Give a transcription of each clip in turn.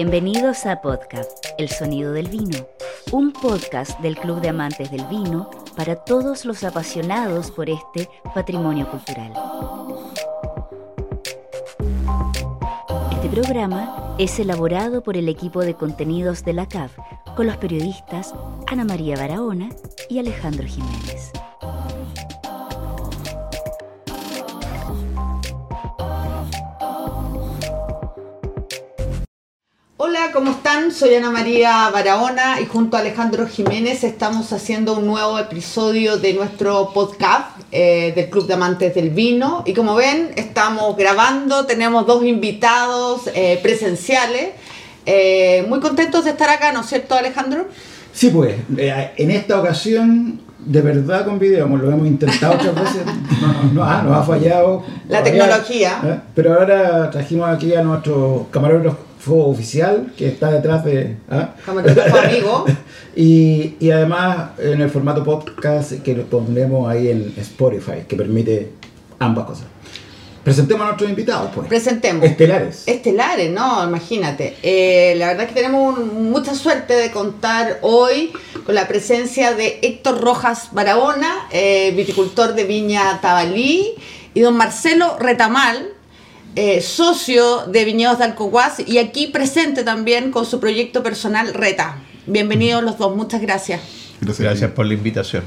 Bienvenidos a Podcast, El Sonido del Vino, un podcast del Club de Amantes del Vino para todos los apasionados por este patrimonio cultural. Este programa es elaborado por el equipo de contenidos de la CAF con los periodistas Ana María Barahona y Alejandro Jiménez. Están? Soy Ana María Barahona y junto a Alejandro Jiménez estamos haciendo un nuevo episodio de nuestro podcast eh, del Club de Amantes del Vino. Y como ven, estamos grabando, tenemos dos invitados eh, presenciales. Eh, muy contentos de estar acá, ¿no es cierto, Alejandro? Sí, pues, en esta ocasión, de verdad con video, como lo hemos intentado otras veces, no, no, ah, nos ha fallado. La Todavía, tecnología. ¿eh? Pero ahora trajimos aquí a nuestro oficial, que está detrás de... ¿ah? Camarógrafo amigo. y, y además en el formato podcast que lo pondremos ahí en Spotify, que permite ambas cosas. Presentemos a nuestros invitados, pues. Presentemos. Estelares. Estelares, ¿no? Imagínate. Eh, la verdad es que tenemos un- mucha suerte de contar hoy con la presencia de Héctor Rojas Barahona, eh, viticultor de Viña Tabalí, y don Marcelo Retamal, eh, socio de Viñedos de Alcohuas, y aquí presente también con su proyecto personal Reta. Bienvenidos los dos, muchas gracias. Gracias por la invitación.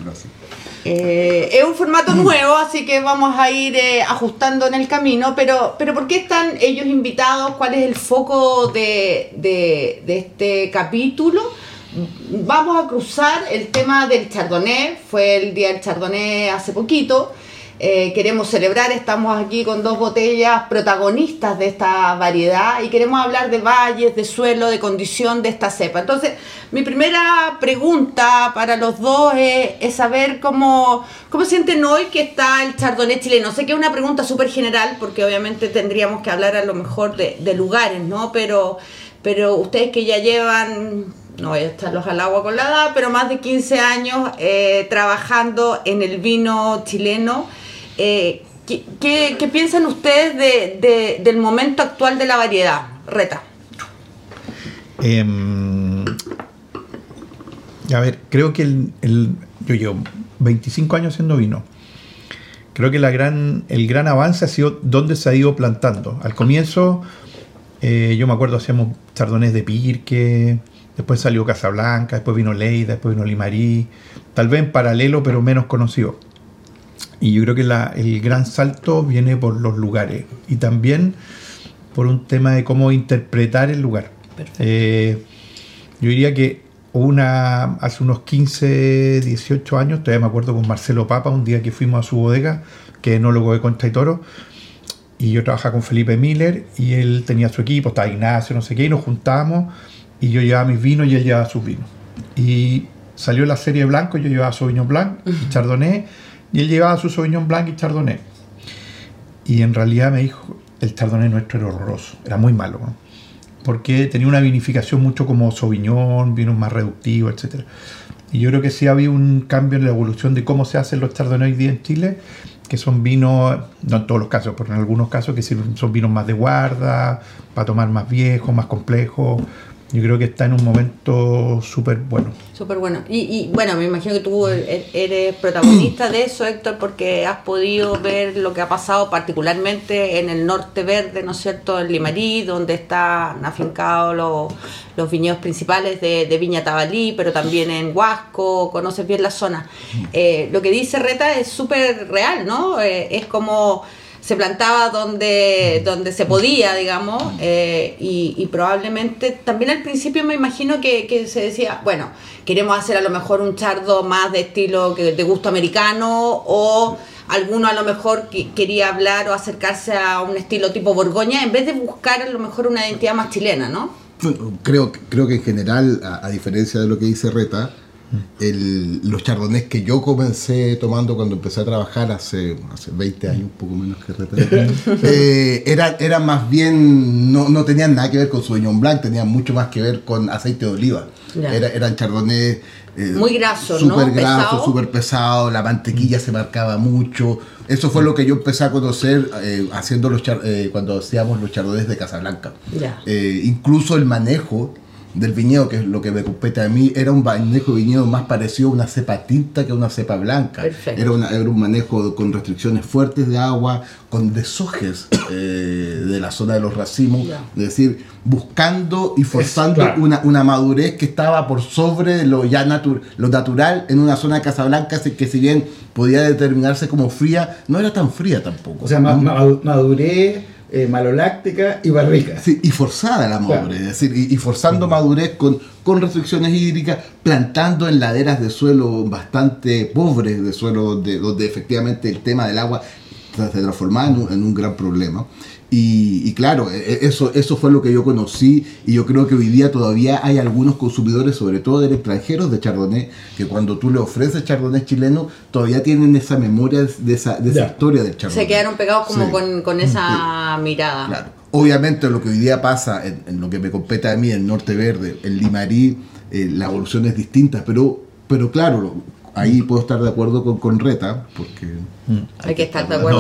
Eh, es un formato nuevo, así que vamos a ir eh, ajustando en el camino, pero, pero ¿por qué están ellos invitados? ¿Cuál es el foco de, de- de este capítulo? Vamos a cruzar el tema del chardonnay, fue el día del chardonnay hace poquito. Eh, queremos celebrar, estamos aquí con dos botellas protagonistas de esta variedad y queremos hablar de valles, de suelo, de condición de esta cepa. Entonces, mi primera pregunta para los dos es, saber cómo, cómo sienten hoy que está el chardonnay chileno. Sé que es una pregunta súper general porque obviamente tendríamos que hablar a lo mejor de, lugares, ¿no? Pero, pero ustedes que ya llevan, no voy a echarlos al agua con la edad, pero más de 15 años eh, trabajando en el vino chileno, eh, ¿qué, piensan ustedes de- de- del momento actual de la variedad? Reta. Em, a ver, creo que el, el- yo llevo 25 años haciendo vino. Creo que la gran, el gran avance ha sido dónde se ha ido plantando. Al comienzo, eh, yo me acuerdo, hacíamos chardonnés de Pirque, después salió Casablanca, después vino Leida, después vino Limarí, tal vez en paralelo, pero menos conocido. Y yo creo que la- el gran salto viene por los lugares y también por un tema de cómo interpretar el lugar. Eh, yo diría que una, hace unos 15, 18 años, todavía me acuerdo con Marcelo Papa, un día que fuimos a su bodega, que es enólogo de Concha y Toro, y yo trabajaba con Felipe Miller, y él tenía su equipo, estaba Ignacio, no sé qué, y nos juntábamos, y yo llevaba mis vinos y él llevaba sus vinos. Y salió la serie blanco, yo llevaba Sauvignon Blanc y Chardonnay, y él llevaba su Sauvignon Blanc y Chardonnay. Y en realidad me dijo, el Chardonnay nuestro era horroroso, era muy malo, porque tenía una vinificación mucho como Sauvignon, vinos más reductivos, etc. Y yo creo que sí había un cambio en la evolución de cómo se hacen los Chardonnay hoy día en Chile, que son vinos, no en todos los casos, pero en algunos casos que son vinos más de guarda, para tomar más viejos, más complejos. Yo creo que está en un momento súper bueno. Súper bueno. Y, y, bueno, me imagino que tú e- eres protagonista de eso, Héctor, porque has podido ver lo que ha pasado particularmente en el norte verde, ¿no es cierto?, en Limarí, donde están afincados los, los viñedos principales de, de Viña Tabalí, pero también en Huasco, conoces bien la zona. Eh, lo que dice Reta es súper real, ¿no? Eh, es como se plantaba donde, donde se podía, digamos, eh, y, y probablemente también al principio me imagino que, que se decía, bueno, queremos hacer a lo mejor un chardo más de estilo que de gusto americano o alguno a lo mejor que quería hablar o acercarse a un estilo tipo Borgoña en vez de buscar a lo mejor una identidad más chilena, ¿no? Creo, creo que en general, a, a diferencia de lo que dice Reta, el- los chardonnays que yo comencé tomando cuando empecé a trabajar hace, hace 20 años, un poco menos que Reta, eh, eran era más bien, no, no tenían nada que ver con Sauvignon Blanc, tenían mucho más que ver con aceite de oliva. Era- eran chardonnays eh, Muy graso, ¿no? Súper graso, Pesado. súper pesado, la mantequilla se marcaba mucho. Eso fue lo que yo empecé a conocer eh, haciendo los char- eh, cuando hacíamos los chardonnay de Casablanca. Ya. Incluso el manejo del viñedo, que es lo que me compete a mí, era un manejo de viñedo más parecido a una cepa tinta que a una cepa blanca. Perfecto. Era, una- era un manejo con restricciones fuertes de agua, con desojes eh, de la zona de los racimos, es decir, buscando y forzando claro. una, una madurez que estaba por sobre lo ya natu- lo natural en una zona de Casablanca que si bien podía determinarse como fría, no era tan fría tampoco. O sea, ma- ¿no? ma- madurez, eh, maloláctica y barrica. Sí, y forzada la Claro. madurez, es decir, y, y forzando madurez con, con restricciones hídricas, plantando en laderas de suelo bastante pobres, de suelo donde, donde efectivamente el tema del agua se transformaba en un, en un gran problema. Y, y claro, e- e- eso, eso fue lo que yo conocí y yo creo que hoy día todavía hay algunos consumidores, sobre todo del extranjero, de Chardonnay, que cuando tú le ofreces Chardonnay chileno, todavía tienen esa memoria de esa, de esa historia del Chardonnay. Se quedaron pegados como Sí. con, con esa mirada. Claro. Obviamente lo que hoy día pasa en, en lo que me compete a mí, en Norte Verde, en Limarí, eh, la evolución es distinta, pero, pero claro, lo- ahí puedo estar de acuerdo con, con Reta, porque... Hay que estar de acuerdo.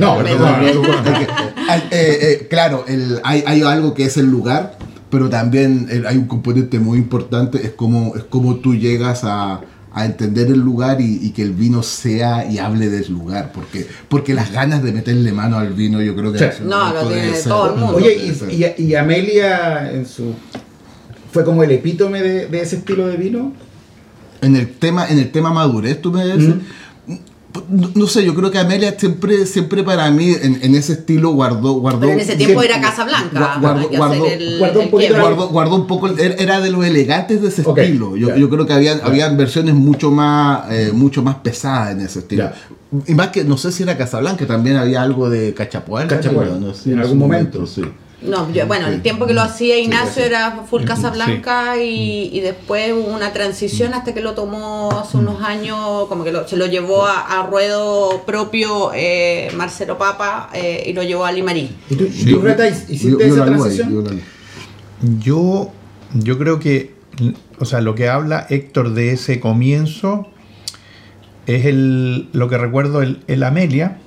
No, hay que estar- no, eh, eh, claro, el- hay, hay algo que es el lugar, pero también hay un componente muy importante, es como, es como tú llegas a, a entender el lugar y, y que el vino sea y hable del lugar, porque, porque las ganas de meterle mano al vino yo creo que... No, lo tiene ser- todo el mundo. Oye, y, y- y Amelia en su fue como el epítome de, de ese estilo de vino. En el tema, en el tema madurez, tú me dices. No, no sé, yo creo que Amelia siempre, siempre para mí en, en ese estilo guardó, guardó. Pero en ese tiempo era el- un poquito quiebre. guardó, guardó un poco, el- era de los elegantes de ese Ok, estilo. Yo, ya. yo creo que habían, habían versiones mucho más, eh, mucho más pesadas en ese estilo. Ya. Y más que, no sé si era Casablanca, también había algo de Cachapoal. Cachapoal, no sé, en ese algún momento. sí. No, yo- bueno, el tiempo que lo hacía Ignacio sí. era full Sí. Casablanca y, y después hubo una transición hasta que lo tomó hace unos años, como que lo- se lo llevó a, a ruedo propio eh, Marcelo Papa eh, y lo llevó a Limarí. ¿Y tú, Sí. tú, Reta, hiciste esa ahí, transición? Yo, yo creo que, o sea, lo que habla Héctor de ese comienzo es el, lo que recuerdo, el, el Amelia,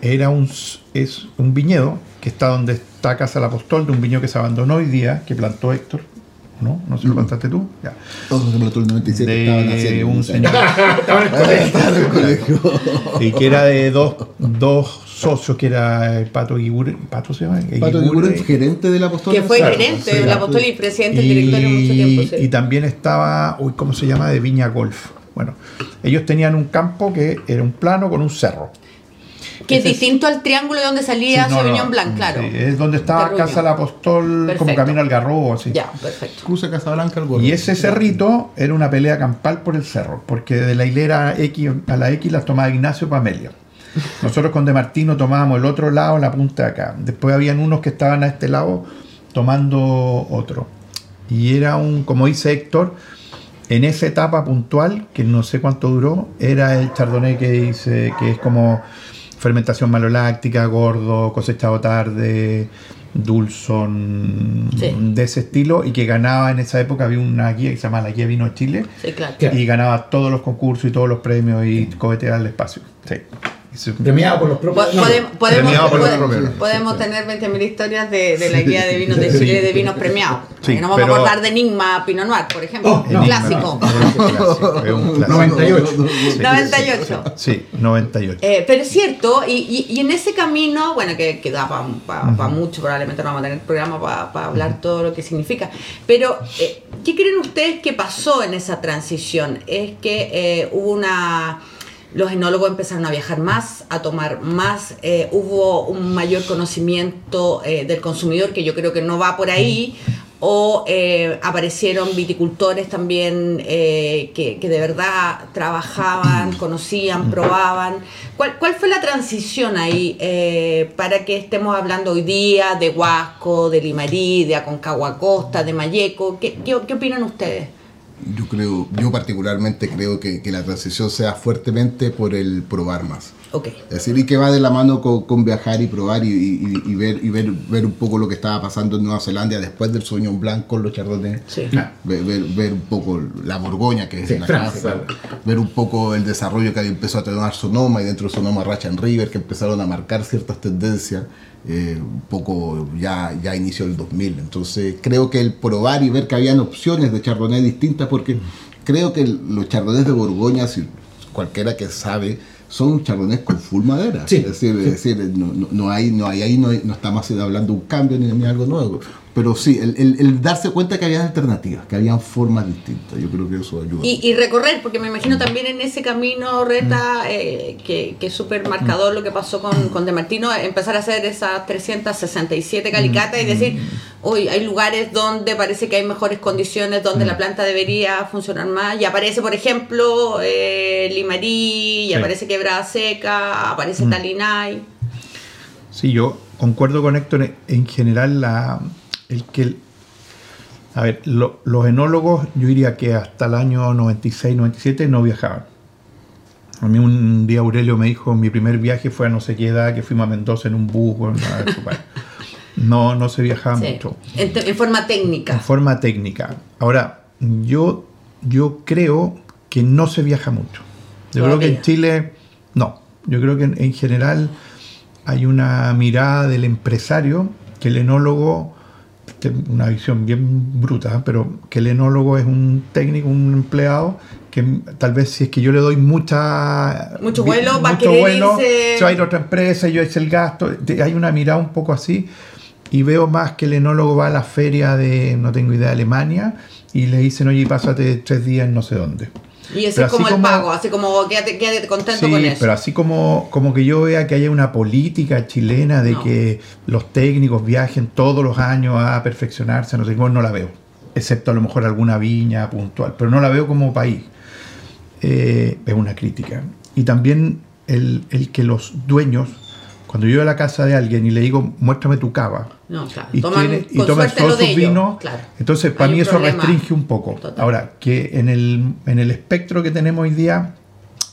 era un, es un viñedo que está donde está Casa del Apostol, de un viñedo que se abandonó hoy día, que plantó Héctor, ¿no? No sé si lo plantaste tú, ya. Todos se plantó el 97 estaban De haciendo. un o sea, señor, estaban en el colegio. y que era de dos, dos socios, que era el Pato Guigure, ¿Pato se llama? Pato Guigure. Gerente del apóstol. Que fue Claro, gerente del claro. apóstol y presidente del directorio mucho tiempo. sí. y también estaba, uy, ¿cómo se llama? De Viña Golf. Bueno, ellos tenían un campo que era un plano con un cerro. Que es distinto al triángulo de donde salía Sí, no, Sauvignon no, Blanc, claro. sí, es donde estaba Terruño. Casa del Apostol, como Perfecto. camino al Garrobo, así. Ya, perfecto. Cruza Casablanca al. Y ese cerrito era una pelea campal por el cerro, porque de la hilera X a la X las tomaba Ignacio Pamelia. Nosotros con De Martino tomábamos el otro lado, la punta de acá. Después habían unos que estaban a este lado tomando otro. Y era un, como dice Héctor, en esa etapa puntual, que no sé cuánto duró, era el chardonnay que dice que es como fermentación maloláctica, gordo, cosechado tarde, dulzón, Sí. de ese estilo, y que ganaba en esa época, había una guía que se llama la Guía Vino Chile, Sí, y ganaba todos los concursos y todos los premios y coheteaba el espacio. Sí. Premiado por los propios. No, podemos podemos, por los propios. podemos tener 20.000 historias de, de la guía de vinos de Sí. Chile de vinos premiados. Sí, Que no vamos pero- a acordar de Enigma Pinot Noir, por ejemplo. Oh, no, clásico. Un clásico, es un clásico. 98. Sí. 98. Sí, 98. Eh, pero es cierto, y, y- y en ese camino, bueno, que, que da para mucho, probablemente no vamos a tener programa para hablar todo lo que significa, pero eh, ¿qué creen ustedes que pasó en esa transición? Es que eh, hubo una... Los enólogos empezaron a viajar más, a tomar más, eh, hubo un mayor conocimiento eh, del consumidor que yo creo que no va por ahí, o eh, aparecieron viticultores también eh, que, de verdad trabajaban, conocían, probaban. ¿Cuál, cuál fue la transición ahí para que estemos hablando hoy día de Huasco, de Limarí, de Aconcagua Costa, de Mayeco? ¿Qué, qué, qué opinan ustedes? Yo creo, yo particularmente creo que, que la transición sea fuertemente por el probar más. Ok. Es decir, y que va de la mano con, con viajar y probar y, y- y ver, y ver, ver un poco lo que estaba pasando en Nueva Zelanda después del sueño blanco con los chardonnay. Sí. Ver, ver- ver un poco la Borgoña, que es Sí, la Francia, casa, claro. ver un poco el desarrollo que empezó a tener Sonoma y dentro de Sonoma Racha and River, que empezaron a marcar ciertas tendencias, eh, un poco ya, ya inicio del 2000. Entonces creo que el probar y ver que habían opciones de chardonnay distintas, porque creo que los chardonnays de Borgoña, si cualquiera que sabe, son chardonnays con full madera. Sí, es decir, es decir no, no- no hay, no hay, ahí no, hay- no estamos hablando de un cambio ni, ni algo nuevo. Pero sí, el, el- el darse cuenta que había alternativas, que habían formas distintas. Yo creo que eso ayuda. Y, y recorrer, porque me imagino también en ese camino, Reta, eh, que, que es súper marcador lo que pasó con, con De Martino, empezar a hacer esas 367 calicatas y decir, uy, hay lugares donde parece que hay mejores condiciones, donde la planta debería funcionar más. Y aparece, por ejemplo, eh, Limarí, y Sí. aparece Quebrada Seca, aparece Talinay. Sí, yo concuerdo con Héctor en general la, el que... a ver, lo- los enólogos yo diría que hasta el año 96, 97 no viajaban. A mí un día Aurelio me dijo, mi primer viaje fue a no sé qué edad, que fuimos a Mendoza en un bus. bueno, no, no se viajaba Sí, mucho. en, en forma En técnica. forma técnica. Ahora, yo, yo creo que no se viaja mucho. Yo creo que en. Chile, no. Yo creo que en, en general hay una mirada del empresario que el enólogo, una visión bien bruta, ¿eh? pero que el enólogo es un técnico, un empleado que tal vez si es que yo le doy mucha Mucho vuelo, va a querer vuelo, irse- a otra empresa, yo hice el gasto. Hay una mirada un poco así y veo más que el enólogo va a la feria de, no tengo idea, Alemania y le dicen, oye, pásate tres días en no sé dónde. Y ese es como el pago, así como quédate, quédate contento Sí, con eso. pero así como, como que yo vea que haya una política chilena de No. que los técnicos viajen todos los años a perfeccionarse, no sé cómo, no la veo. Excepto a lo mejor alguna viña puntual, pero no la veo como país. Eh, es una crítica. Y también el, el que los dueños, cuando yo voy a la casa de alguien y le digo, muéstrame tu cava, No, claro. y, Toman tiene- y toma suerte todos lo de sus vinos. claro. Entonces, para Hay mí eso problema. restringe un poco. Total. Ahora, que en el, en el espectro que tenemos hoy día,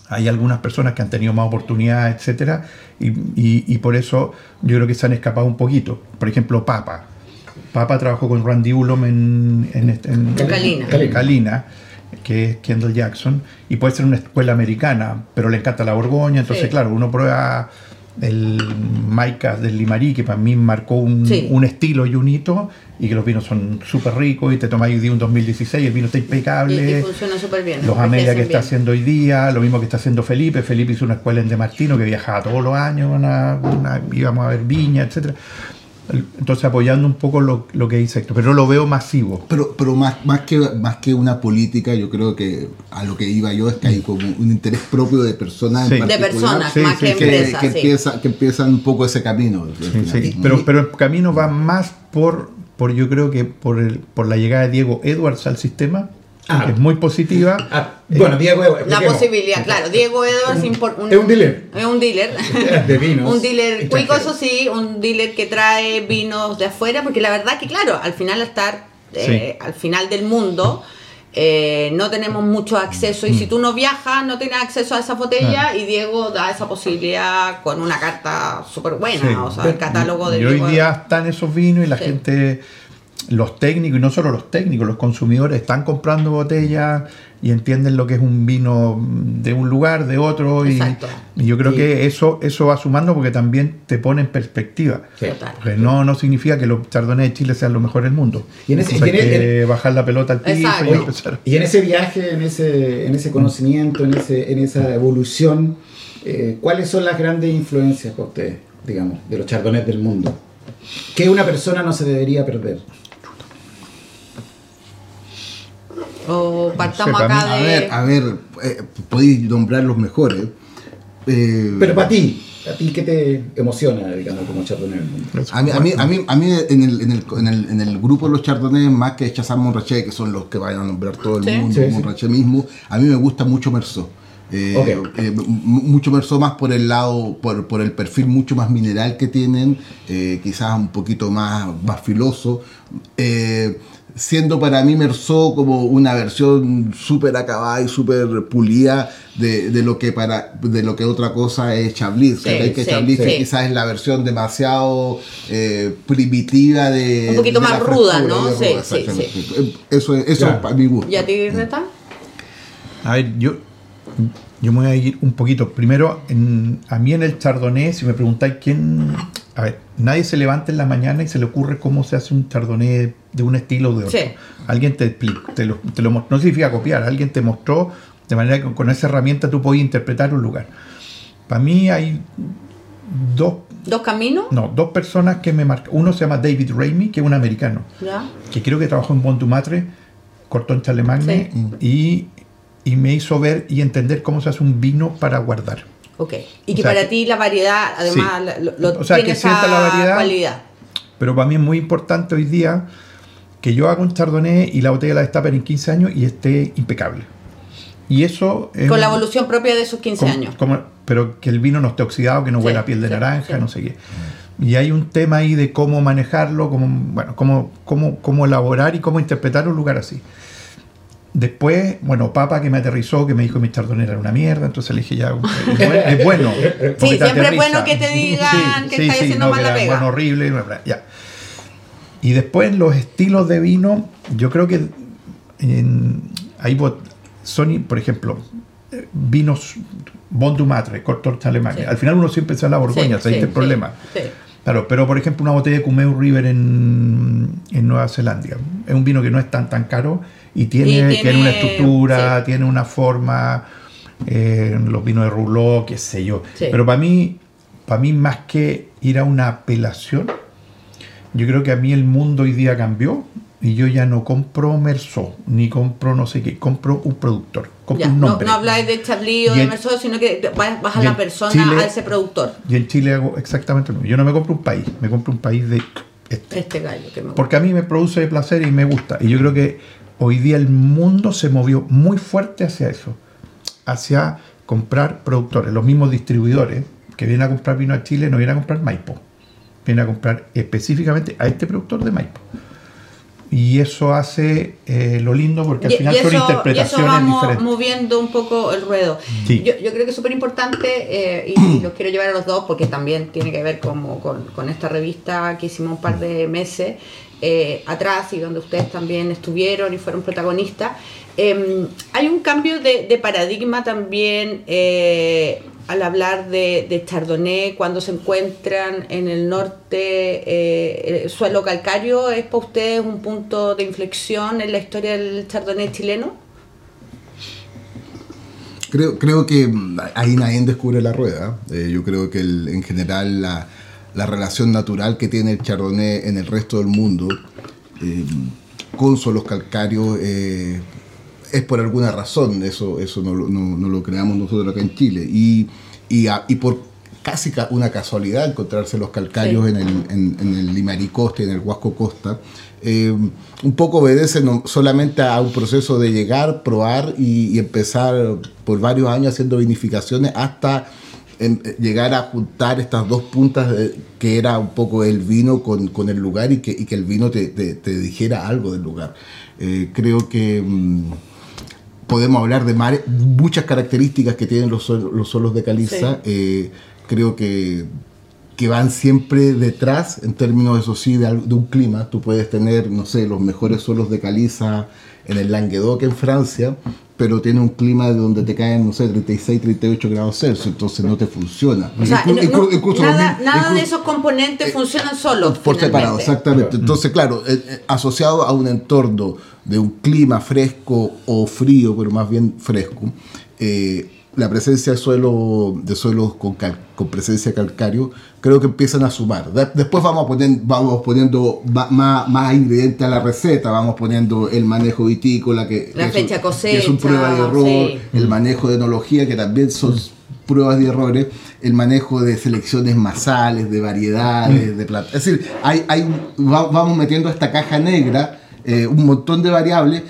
hay algunas personas que han tenido más oportunidades, etcétera, y, y- y por eso yo creo que se han escapado un poquito. Por ejemplo, Papa. Papa trabajó con Randy Ullom en, en, este- en- Calina. que es Kendall Jackson, y puede ser una escuela americana, pero le encanta la Borgoña, entonces Sí. claro, uno prueba el Maicas del Limarí, que para mí marcó un, Sí. un estilo y un hito, y que los vinos son súper ricos, y te tomáis hoy día un 2016, el vino está impecable. y funciona súper bien. Los Amelia que está haciendo hoy día, lo mismo que está haciendo Felipe. Felipe hizo una escuela en De Martino que viajaba todos los años, una- una- íbamos a ver viña, etcétera. Entonces apoyando un poco lo, lo que dice Héctor, pero no lo veo masivo. Pero, pero más, más, que, más que una política, yo creo que a lo que iba yo es que hay como un interés propio de personas Sí. en De personas, Sí, más sí, que empresas. que sí. empieza, que empiezan un poco ese camino. al Sí, final. sí. Y- Pero, pero el camino va más por, por yo creo que por, el, por la llegada de Diego Edwards al sistema, Ah. que es muy positiva. Ah, bueno, Diego, La expliquemos. posibilidad, claro. Diego Edwards Es un dealer. Es un dealer. De vinos un dealer cuico, eso sí, un dealer que trae vinos de afuera, porque la verdad que, claro, al final estar eh, al final del mundo. eh, no tenemos mucho acceso y Mm. si tú no viajas no tienes acceso a esa botella y Diego da esa posibilidad con una carta súper buena, Sí. o sea, el catálogo de Y hoy Diego- día están esos vinos y la Sí. gente, los técnicos, y no solo los técnicos, los consumidores están comprando botellas y entienden lo que es un vino de un lugar, de otro. Y, yo creo que eso, eso va sumando porque también te pone en perspectiva. Sí. Total. Porque no, no significa que los chardonnays de Chile sean los mejores del mundo. Y en ese- y en el- que bajar la pelota al piso Exacto. y Oye, empezar. y en ese viaje, en ese, en ese conocimiento, en, ese, en esa evolución, eh, ¿cuáles son las grandes influencias para ustedes, digamos, de los chardonnays del mundo? ¿Qué una persona no se debería perder? O partamos para acá A de ver, a ver, eh, podéis nombrar los mejores. Eh, Pero para ti, ¿a ti qué te emociona, digamos, como chardonnay del mundo? A mí, a mí, a mí, a mí en, el, en, el, en, el, en el grupo de los chardonnays, más que Chazán Montrachet, que son los que vayan a nombrar todo el Sí. mundo, Sí, sí. Mismo, a mí me gusta mucho Merceau. Eh, Ok. eh, mucho más por el lado, por, por el perfil mucho más mineral que tienen, eh, quizás un poquito más, más filoso. eh, siendo para mí Merceau como una versión súper acabada y súper pulida de, de lo que para de lo que otra cosa es Chablis. Que sí, Chablis sí. quizás es la versión demasiado eh, primitiva de... Un poquito de más ruda, ¿no? ruda. Eso es, eso Claro. es para mi gusto. ¿Y a ti, Reta? A ver, yo, yo me voy a ir un poquito. Primero, en- a mí en el Chardonnay, si me preguntáis quién. A ver, nadie se levanta en la mañana y se le ocurre cómo se hace un Chardonnay de un estilo o de otro. Sí. Alguien te explicó, te lo, te lo no significa copiar, alguien te mostró de manera que con esa herramienta tú podías interpretar un lugar. Para mí hay dos, ¿Dos caminos? no, dos personas que me marcan. Uno se llama David Ramey, que es un americano ¿Ya? que creo que trabajó en Matre, cortó en Charlemagne y, y me hizo ver y entender cómo se hace un vino para guardar. Ok. Y que O para que- ti la variedad, además, Sí. lo, lo- O sea, tiene que sienta la variedad. cualidad. Pero para mí es muy importante hoy día que yo haga un chardonnay y la botella la destapen en 15 años y esté impecable. Y eso es Con la evolución propia de esos 15 como- años. como- pero que el vino no esté oxidado, que no Sí, huela a piel de sí, naranja, no sé qué. Y hay un tema ahí de cómo manejarlo, cómo, bueno, cómo, cómo, cómo elaborar y cómo interpretar un lugar así. Después, bueno, Papa que me aterrizó, que me dijo que mi chardonnay era una mierda, entonces le dije ya, es bueno. te siempre es bueno que te digan que estáis haciendo no, mal la pega. Bueno, horrible, ya. Y después los estilos de vino, yo creo que en, hay bot- son, por ejemplo, eh, vinos Bon du Matre, Cortor. Sí. Al final uno siempre se la Borgoña, Sí, ¿sabes sí, el sí, problema? Claro, pero por ejemplo una botella de Cumeu River en, en Nueva Zelanda. Es un vino que no es tan tan caro y tiene, Y tiene, tiene- una estructura, sí. tiene una forma, eh, los vinos de Rouleau, qué sé yo. Sí. Pero para mí, para mí más que ir a una apelación, yo creo que a mí el mundo hoy día cambió y yo ya no compro Merceau, ni compro no sé qué, compro un productor, compro Ya, un no, nombre. no habláis de Chablis o de Merceau, sino que vas, vas a la persona, Chile- a ese productor. Y en Chile hago exactamente lo mismo. Yo no me compro un país, me compro un país de este. Este gallo que me gusta. Porque a mí me produce placer y me gusta. Y yo creo que hoy día el mundo se movió muy fuerte hacia eso. Hacia comprar productores. Los mismos distribuidores que vienen a comprar vino a Chile no vienen a comprar Maipo. Vienen a comprar específicamente a este productor de Maipo. Y eso hace eh, lo lindo porque al Y- final y son eso- interpretaciones y eso vamos diferentes. moviendo un poco el ruedo. Sí. Yo, yo creo que es súper importante eh, y, los quiero llevar a los dos porque también tiene que ver como con, con esta revista que hicimos un par de meses eh, atrás y donde ustedes también estuvieron y fueron protagonistas. Eh, hay un cambio de, de paradigma también eh, al hablar de, Chardonnay cuando se encuentran en el norte eh, el suelo calcario. ¿Es para ustedes un punto de inflexión en la historia del Chardonnay chileno? Creo, creo que mm, ahí nadie descubre la rueda. Eh, yo creo que el- en general la, la relación natural que tiene el chardonnay en el resto del mundo eh, con suelos calcáreos es por alguna razón. Eso, eso no, no- no lo creamos nosotros acá en Chile. Y, y, a- y por casi ca- una casualidad encontrarse los calcáreos Sí. en, el, en, en el Limari Costa y en el Huasco Costa. eh, un poco obedece no solamente a un proceso de llegar, probar y, y empezar por varios años haciendo vinificaciones hasta em, eh, llegar a juntar estas dos puntas de- que era un poco el vino con, con el lugar y que, y que el vino te, te- te dijera algo del lugar. Eh, creo que mm, podemos hablar de mare- muchas características que tienen los, los suelos de caliza. Eh, creo que, que van siempre detrás en términos, eso sí, de, un clima. Tú puedes tener, no sé, los mejores suelos de caliza en el Languedoc en Francia, pero tiene un clima de donde te caen, no sé, 36, 38 grados Celsius, entonces no te funciona. O sea, Inclu- no- inclu- no- incluso los nada, mil- nada de esos componentes funcionan solos. por separado, exactamente. Entonces, claro, eh, eh, asociado a un entorno de un clima fresco o frío, pero más bien fresco, eh, la presencia de, suelo, de suelos con, cal- con presencia calcáreo, creo que empiezan a sumar. De- después vamos, poniendo, vamos poniendo más, más ingredientes a la receta, vamos poniendo el manejo vitícola, que, La que es un- fecha que es un cosecha, prueba de error, sí. el manejo de enología, que también son pruebas de errores, el manejo de selecciones masales, de variedades, de plantas. Es decir, hay, hay, vamos metiendo a esta caja negra eh, un montón de variables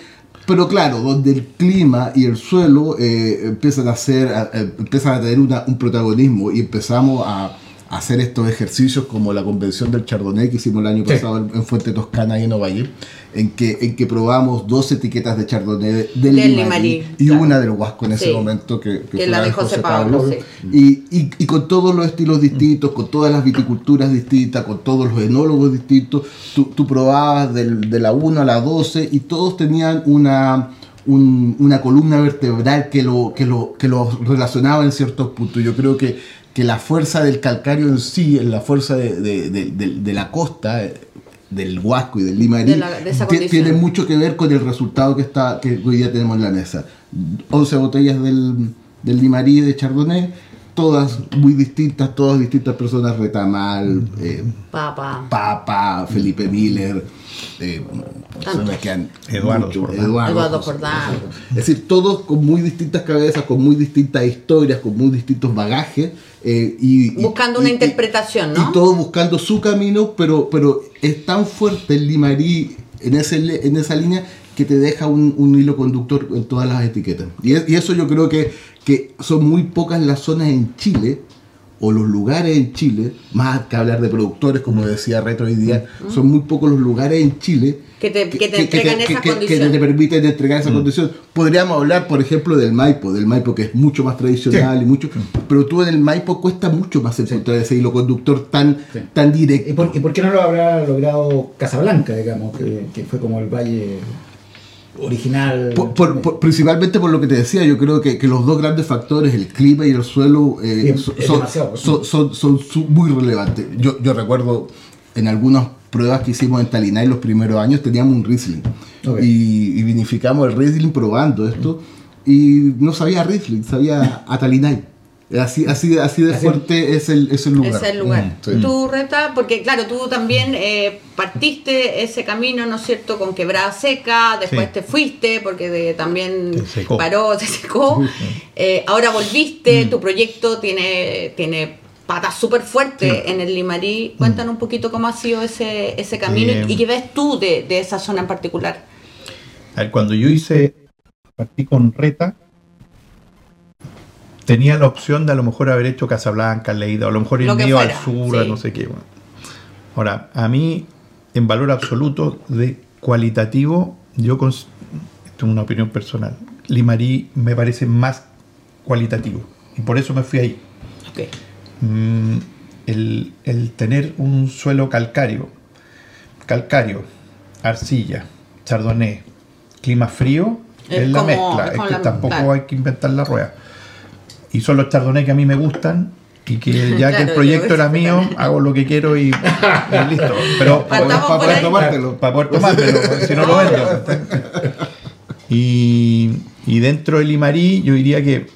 pero claro, donde el clima y el suelo eh, empiezan a ser, empiezan a tener una- un protagonismo y empezamos a hacer estos ejercicios como la convención del Chardonnay que hicimos el año Sí. pasado en, en Fuente Toscana y en Ovalle, en que, en que probamos dos etiquetas de Chardonnay del, Del Limarí Limarí, y claro. una del Huasco en ese Sí. momento que, Que fue la de José Pablo, y, y- y con todos los estilos distintos, con todas las viticulturas distintas, con todos los enólogos distintos, tú, tú probabas del- de la 1 a la 12 y todos tenían una, un- una columna vertebral que lo, que, lo, que lo relacionaba en ciertos puntos. Yo creo que, que la fuerza del calcario en sí, la fuerza de, de- de- de- de la costa, eh, del Huasco y del Limarí, tiene mucho que ver con el resultado que, está, que hoy día tenemos en la mesa. 11 botellas del, del Limarí de Chardonnay, todas muy distintas, todas distintas personas, Retamal, eh, Papá. Papa, Felipe Miller, eh, personas que han- Eduardo mucho, Jordán. Eduardo Jordán. Es decir, todos con muy distintas cabezas, con muy distintas historias, con muy distintos bagajes. eh, y, Buscando y- una y- interpretación, ¿no? Y todos buscando su camino, pero, pero es tan fuerte el Limarí en, ese, le- en esa línea que te deja un, un hilo conductor en todas las etiquetas. Y, es- y eso yo creo que, que son muy pocas las zonas en Chile o los lugares en Chile, más que hablar de productores, como decía Reto hoy día, son muy pocos los lugares en Chile Que te- que te entregan esa que- que condición. te permiten entregar esa condición. Podríamos hablar, por ejemplo, del Maipo, del Maipo que es mucho más tradicional y mucho, pero tú en el Maipo cuesta mucho más encontrar ese hilo conductor tan, Sí. tan ¿Y directo. por, y por qué no lo habrá logrado Casablanca, digamos, que, que fue como el valle original? Por- por- por- principalmente por lo que te decía, yo creo que, que los dos grandes factores, el clima y el suelo, eh, es son, pues. son, son- son su- muy relevantes. Yo, yo recuerdo en algunas pruebas que hicimos en Talinay los primeros años, teníamos un Riesling. Ok. Y, y vinificamos el Riesling probando esto, y no sabía Riesling, sabía a Talinay. Así, así, así de Así- fuerte es el, es el lugar. Es el lugar. Mm, sí. Tú, Reta, porque claro, tú también eh, partiste ese camino, ¿no es cierto?, con quebrada seca, después Sí. te fuiste porque de- también secó. paró, se secó. Eh, ahora volviste, tu proyecto tiene, tiene patas súper fuertes en el Limarí. Cuéntanos un poquito cómo ha sido ese, ese camino Eh, y qué ves tú de, de esa zona en particular. A ver, cuando yo hice, partí con Reta, tenía la opción de a lo mejor haber hecho Casablanca, Leida, o a lo mejor ir Lo que medio al sur, a sí. no sé qué. bueno. Ahora, a mí, en valor absoluto de cualitativo, yo, cons- esto es una opinión personal, Limarí me parece más cualitativo. Y por eso me fui ahí. Ok. Mm, el, el tener un suelo calcáreo, calcario, arcilla, chardonnay, clima frío, Es es, la mezcla, es que la- tampoco claro. hay que inventar la rueda. Y son los chardonnay que a mí me gustan y que ya que el proyecto era mío, hago lo que quiero y, y listo. Pero para por ahí. tomártelo. para poder tomármelo, si no lo vendo. Y, y dentro del Limarí, yo diría que,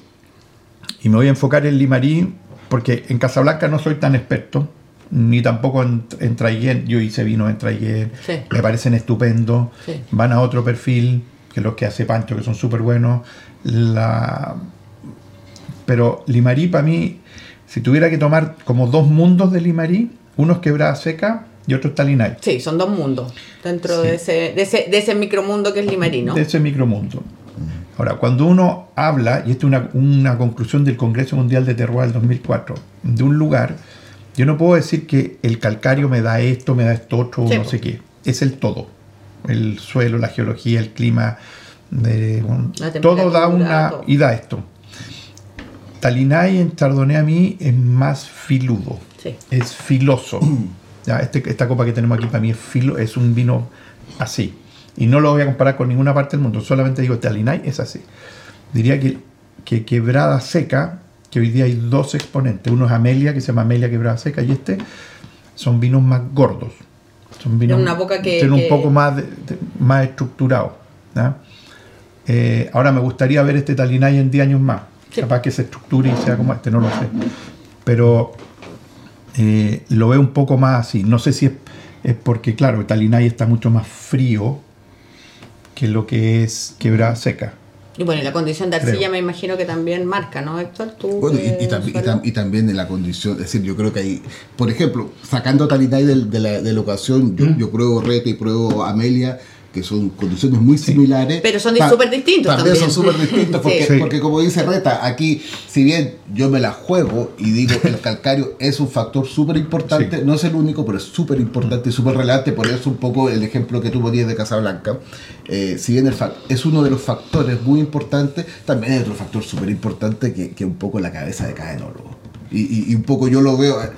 y me voy a enfocar en Limarí, porque en Casablanca no soy tan experto, ni tampoco en, en Traiguén, yo hice vinos en Traiguén, Sí. me parecen estupendos, Sí. van a otro perfil, que los que hace Pancho, que son súper buenos. La... Pero Limarí para mí, si tuviera que tomar como dos mundos de Limarí, uno es quebrada seca y otro es Talinay. Sí, son dos mundos dentro Sí. de, ese, de, ese, de ese micromundo que es Limarí, ¿no? de ese micromundo. Ahora, cuando uno habla, y esto es una, una conclusión del Congreso Mundial de Terroir del 2004, de un lugar, yo no puedo decir que el calcario me da esto, me da esto otro, Sí, no sé qué. Es el todo. El suelo, la geología, el clima, de- La todo da una todo. y da esto. Talinay en Chardonnay a mí es más filudo, Sí. es filoso. Ya, este- esta copa que tenemos aquí para mí es, filo, es un vino así. Y no lo voy a comparar con ninguna parte del mundo, solamente digo Talinay es así. Diría que, que Quebrada Seca, que hoy día hay dos exponentes, uno es Amelia, que se llama Amelia Quebrada Seca, y este son vinos más gordos. Son vinos una boca que- tienen que- un poco más, de- de- más. Eh, ahora me gustaría ver este Talinay en 10 años más. Sí. Capaz que se estructure y sea como este, no lo sé. Pero eh, lo veo un poco más así. No sé si es, es porque, claro, Talinay está mucho más frío que lo que es quebrada seca. Y bueno, y la condición de arcilla Creo. me imagino que también marca, ¿no, Héctor? ¿Tú, Bueno, y, y tam- y tam- y también en la condición, es decir, yo creo que hay, por ejemplo, sacando Talinay del- de, la, de la ocasión, yo, yo pruebo Rete y pruebo Amelia, que son condiciones muy similares. Pero son súper distintos También, también. son súper distintos porque, Sí. Porque como dice Reta, aquí, si bien yo me la juego y digo que el calcario es un factor súper importante, Sí. no es el único, pero es súper importante y súper relevante, por eso un poco el ejemplo que tú ponías de Casablanca, eh, si bien el es uno de los factores muy importantes, también hay otro factor súper importante que, que un poco la cabeza de cada enólogo. Y, y- y un poco yo lo veo, eh,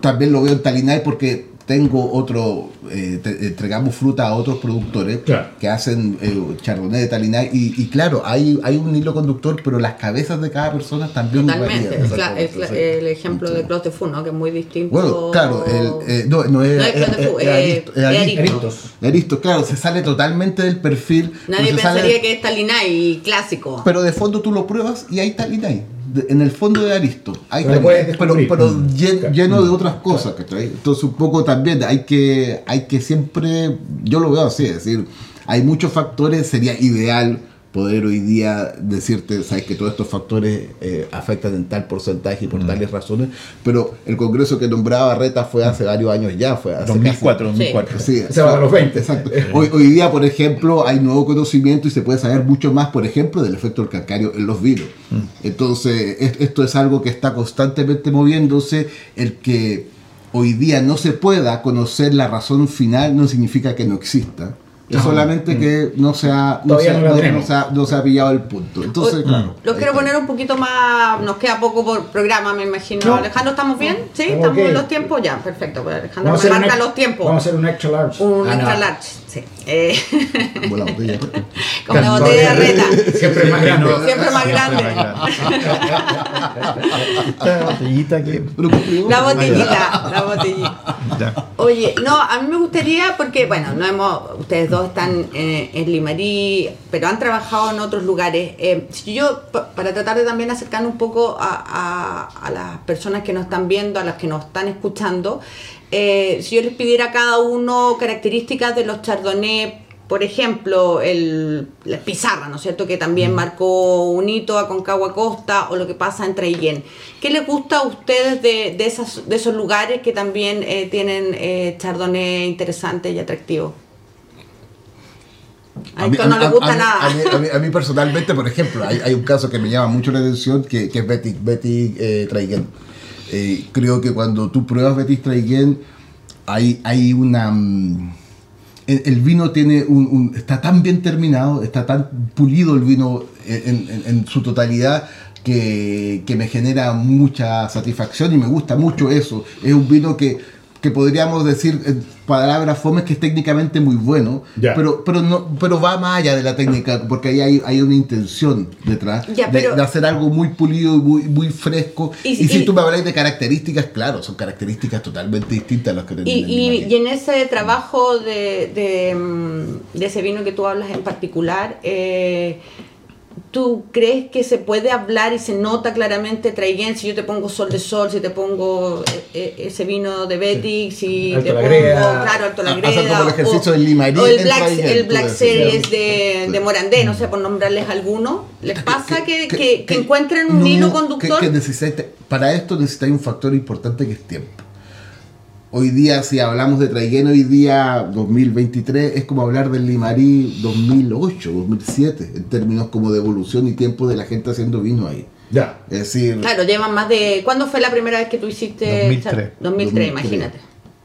también lo veo en Talinay porque tengo otro, eh, te- entregamos fruta a otros productores Claro. que hacen eh, chardonnay de Talinay y, y claro, hay, hay un hilo conductor, pero las cabezas de cada persona también Totalmente. varían. Es la- es la- sí. el ejemplo de Claude Fu, ¿no? Que es muy distinto. Bueno, claro, el, eh, no, no es, No. Aristos. Claro, se sale totalmente del perfil. Nadie se sale- pensaría que es Talinay clásico. Pero de fondo tú lo pruebas y hay Talinay. De- en el fondo de Aristo. Hay Pero pero, Mm. llen- lleno de Mm. otras cosas, ¿cachai? Entonces un poco también hay que, hay que siempre, yo lo veo así, es decir, hay muchos factores, sería ideal poder hoy día decirte, sabes que todos estos factores eh, afectan en tal porcentaje y Mm. por tales razones, pero el congreso que nombraba Reta fue hace varios años ya, fue hace 2004, casi- 2004. Sí, Se va a los 20. Exacto. Hoy, hoy día, por ejemplo, hay nuevo conocimiento y se puede saber mucho más, por ejemplo, del efecto del calcario en los vinos. Entonces, es- esto es algo que está constantemente moviéndose. El que hoy día no se pueda conocer la razón final no significa que no exista. Es solamente que no se ha, no se, ha- no se ha, no se ha pillado el punto. Entonces, claro. Los quiero poner un poquito más. Nos queda poco por programa, me imagino. No. Alejandro, ¿estamos bien? ¿Sí? Estamos ¿Estamos ok. en los tiempos? Ya, perfecto. Pues Alejandro Vamos a me hacer un marca ex- los tiempos. Vamos a hacer un extra large. Un Ah, no. extra large, sí. Eh, Como la botella. como la botella de reta. Siempre más grande. Siempre más grande. Esta botellita que. La botellita, la botellita. Oye, no, a mí me gustaría, porque, bueno, no hemos, ustedes dos están eh, en Limarí, pero han trabajado en otros lugares. Eh, si yo, pa- para tratar de también acercar un poco a, a- a las personas que nos están viendo, a las que nos están escuchando, eh, si yo les pidiera a cada uno características de los chardonnay, por ejemplo, el, la pizarra, ¿no es cierto?, que también marcó un hito a Concagua Costa, o lo que pasa en Traillén. ¿Qué les gusta a ustedes de, de, esas, de esos lugares que también eh, tienen eh, chardonnay interesantes y atractivos? A esto no les gusta mí- nada. A mí, a mí- a mí personalmente, por ejemplo, hay, hay un caso que me llama mucho la atención que, que es Betty, Betty eh, Traiguén. Eh, creo que cuando tú pruebas Betty Traiguén, hay, hay una... mm, El, vino tiene un, está tan bien terminado, está tan pulido el vino en, en- en su totalidad que, que me genera mucha satisfacción y me gusta mucho eso. Es un vino que, que podríamos decir en palabras fomes que es técnicamente muy bueno, Ya. pero, pero, no, pero va más allá de la técnica porque ahí hay, hay una intención detrás Ya, de- pero- de, hacer algo muy pulido y muy, muy fresco. Y- Y, si y- tú me habláis de características, claro, son características totalmente distintas a las que Y, tenemos y- y en ese trabajo de, de, mm, de ese vino que tú hablas en particular, eh, ¿tú crees que se puede hablar y se nota claramente Traiguén si yo te pongo Sol de Sol, si te pongo eh, eh, ese vino de Betty, si Alto te la pongo, Greda. claro, Alto la Ah, Greda, como el ejercicio del Limarí o el Black, Traiguén, el Black. Series de, de Morandé, no sé, por nombrarles alguno, ¿les pasa que, que- que encuentren un no, hilo que- conductor? que para esto necesitáis un factor importante que es tiempo. Hoy día, si hablamos de Traiguén, hoy día 2023 es como hablar del Limarí 2008, 2007, en términos como de evolución y tiempo de la gente haciendo vino ahí. Ya. Es decir, Claro, llevan más de... ¿Cuándo fue la primera vez que tú hiciste? 2003. 2003, 2003, imagínate.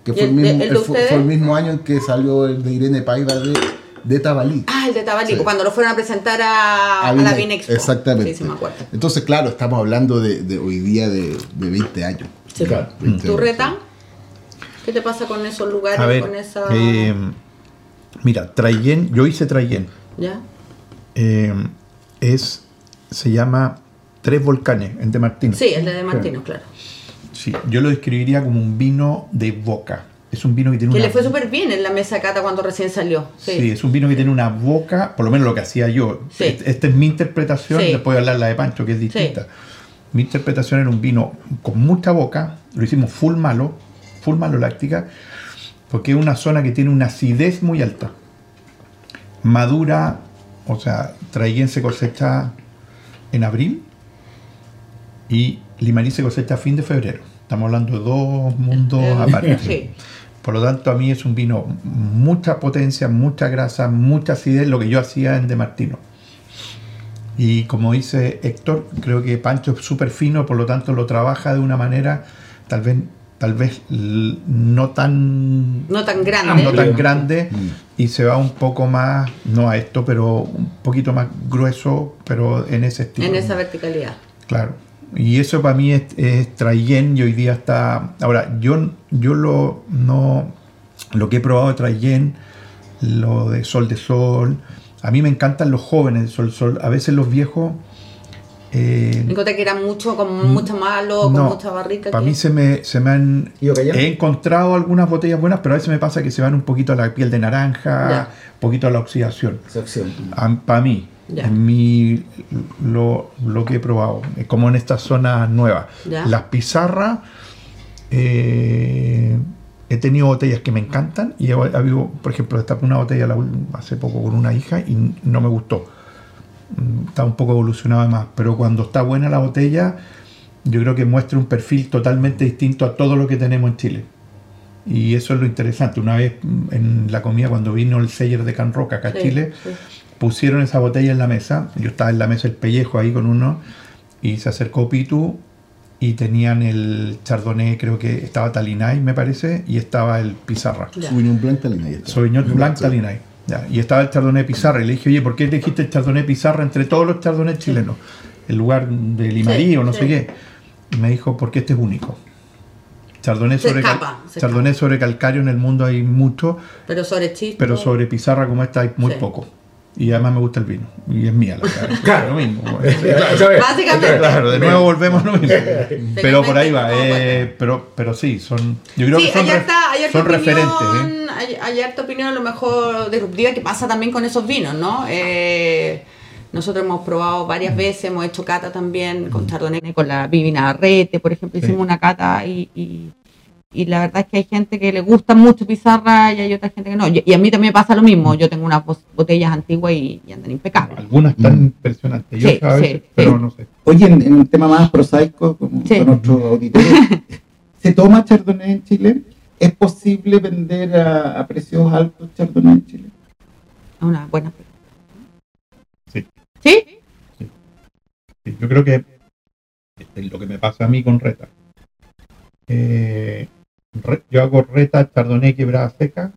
que ¿Y fue el, mismo, el de fue- ustedes? fue el mismo año en que salió el de Irene Paiva de, de Tabalí. Ah, el de Tabalí, Sí. cuando lo fueron a presentar a, a la Vine- Vinexpo. Exactamente. Sí, sí, me acuerdo. Entonces, claro, estamos hablando de, de hoy día de, de 20 años. Sí. Claro. 20 ¿Tu años, reta? ¿Qué te pasa con esos lugares, A ver, con esa... eh, mira, Traillén, yo hice Traillén. ¿Ya? Eh, es, se llama Tres Volcanes, en De Martino. Sí, el de Martino, claro. Sí, yo lo describiría como un vino de boca. Es un vino que tiene Que una le fue súper bien en la mesa cata cuando recién salió. Sí. Sí. es un vino que tiene una boca, por lo menos lo que hacía yo. Sí. Est- Esta es mi interpretación, después de hablar la de Pancho, que es distinta. Mi interpretación era un vino con mucha boca, lo hicimos full malo, full malo láctica, porque es una zona que tiene una acidez muy alta. Madura, o sea, Traiguén se cosecha en abril y Limarí se cosecha a fin de febrero. Estamos hablando de dos mundos aparte. sí. Por lo tanto, a mí es un vino mucha potencia, mucha grasa, mucha acidez, lo que yo hacía en De Martino. Y como dice Héctor, creo que Pancho es súper fino, por lo tanto lo trabaja de una manera tal vez, tal vez l- no tan No tan grande. no tan grande Mm. y se va un poco más, no a esto, pero un poquito más grueso, pero en ese estilo. en esa verticalidad. Claro. Y eso para mí es, es Trayen y hoy día está... Ahora, yo, yo lo, no, lo que he probado de Trayen, lo de Sol de Sol, a mí me encantan los jóvenes de Sol de Sol. A veces los viejos... eh, Encontré que era mucho, con mucho malo, con no, mucha barrica. Para que- mí se me, se me han... He encontrado algunas botellas buenas, pero a veces me pasa que se van un poquito a la piel de naranja, un poquito a la oxidación. Para mí, Ya. en mi, lo, lo que he probado, como en estas zonas nuevas. Ya. Las pizarras, eh, he tenido botellas que me encantan y he, ha habido, por ejemplo, destapé una botella hace poco con una hija y no me gustó. Está un poco evolucionada más, pero cuando está buena la botella, yo creo que muestra un perfil totalmente distinto a todo lo que tenemos en Chile. Y eso es lo interesante. Una vez mm, en la comida, cuando vino el seller de Can Roca acá a Chile, sí. pusieron esa botella en la mesa. Yo estaba en la mesa el pellejo ahí con uno y se acercó Pitu y tenían el chardonnay, creo que estaba Talinay, me parece, y estaba el Pizarra. Sauvignon Blanc Talina, ahí está. Sauvignon Blanc Sí. Talinay. Ya, y estaba el Chardonnay Pizarra. Y le dije, oye, ¿por qué elegiste el Chardonnay Pizarra entre todos los Chardonnay chilenos? El lugar de Limarí Sí, o no sí. sé qué. Y me dijo, porque este es único. Chardonnay sobre, escapa, Chardonnay sobre calcario en el mundo hay mucho, Pero sobre pero sobre pizarra como esta hay muy poco. Y además me gusta el vino. Y es mía la. Claro. Lo mismo. Básicamente. Claro, de nuevo volvemos a lo mismo. Pero por ahí va. Eh, pero, pero sí, son. Yo creo Sí, que son, hay re- harta, hay harta son opinión, referentes. ¿eh? hay, hay harta opinión a lo mejor disruptiva que pasa también con esos vinos, ¿no? Eh, nosotros hemos probado Mm. varias veces, hemos hecho cata también con Chardonnay, con la Vivina Arrete, por ejemplo, Sí. hicimos una cata y, y, y la verdad es que hay gente que le gusta mucho pizarra y hay otra gente que no. Y y a mí también me pasa lo mismo, yo tengo unas botellas antiguas y, y andan impecables. Algunas tan impresionantes. Yo Sí, a veces, sí, pero sí. no sé. Oye, en, en un tema más prosaico, como Sí. con nuestros auditores, ¿se toma Chardonnay en Chile? ¿Es posible vender a, a precios altos Chardonnay en Chile? Una buena Sí. ¿Sí? Sí, Yo creo que es lo que me pasa a mí con Reta. Eh, re- yo hago Reta Chardonnay quebrada seca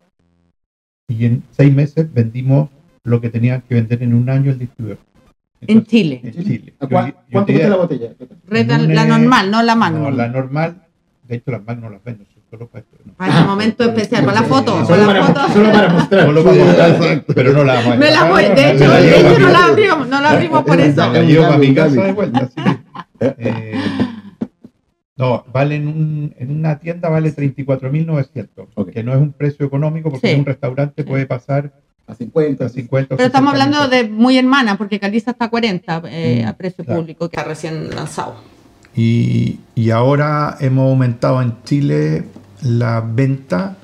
y en seis meses vendimos lo que tenían que vender en un año el distribuidor. En Chile. En Chile. ¿A Yo- cua- yo ¿Cuánto cuesta la botella? Reta, la normal, no la Magnum. No, la normal. De hecho, las Magnum no las vendo, solo para esto. ¿no? Para el momento especial, para la foto. Solo Para la para, foto. solo para mostrar. Solo para mostrar, pero no la vamos a la de hecho, la de hecho no la abrimos, no la abrimos por eso. la llevo a mi casa de vuelta. así que, eh, no, vale en, un, en una tienda vale 34.900, Ok. que no es un precio económico porque Sí. en un restaurante puede pasar A 50. a 50 o Pero estamos 60 hablando mil de muy hermana, porque Caliza está a 40 eh, Mm, a precio claro. público, que está recién lanzado. Y, y ahora hemos aumentado en Chile la venta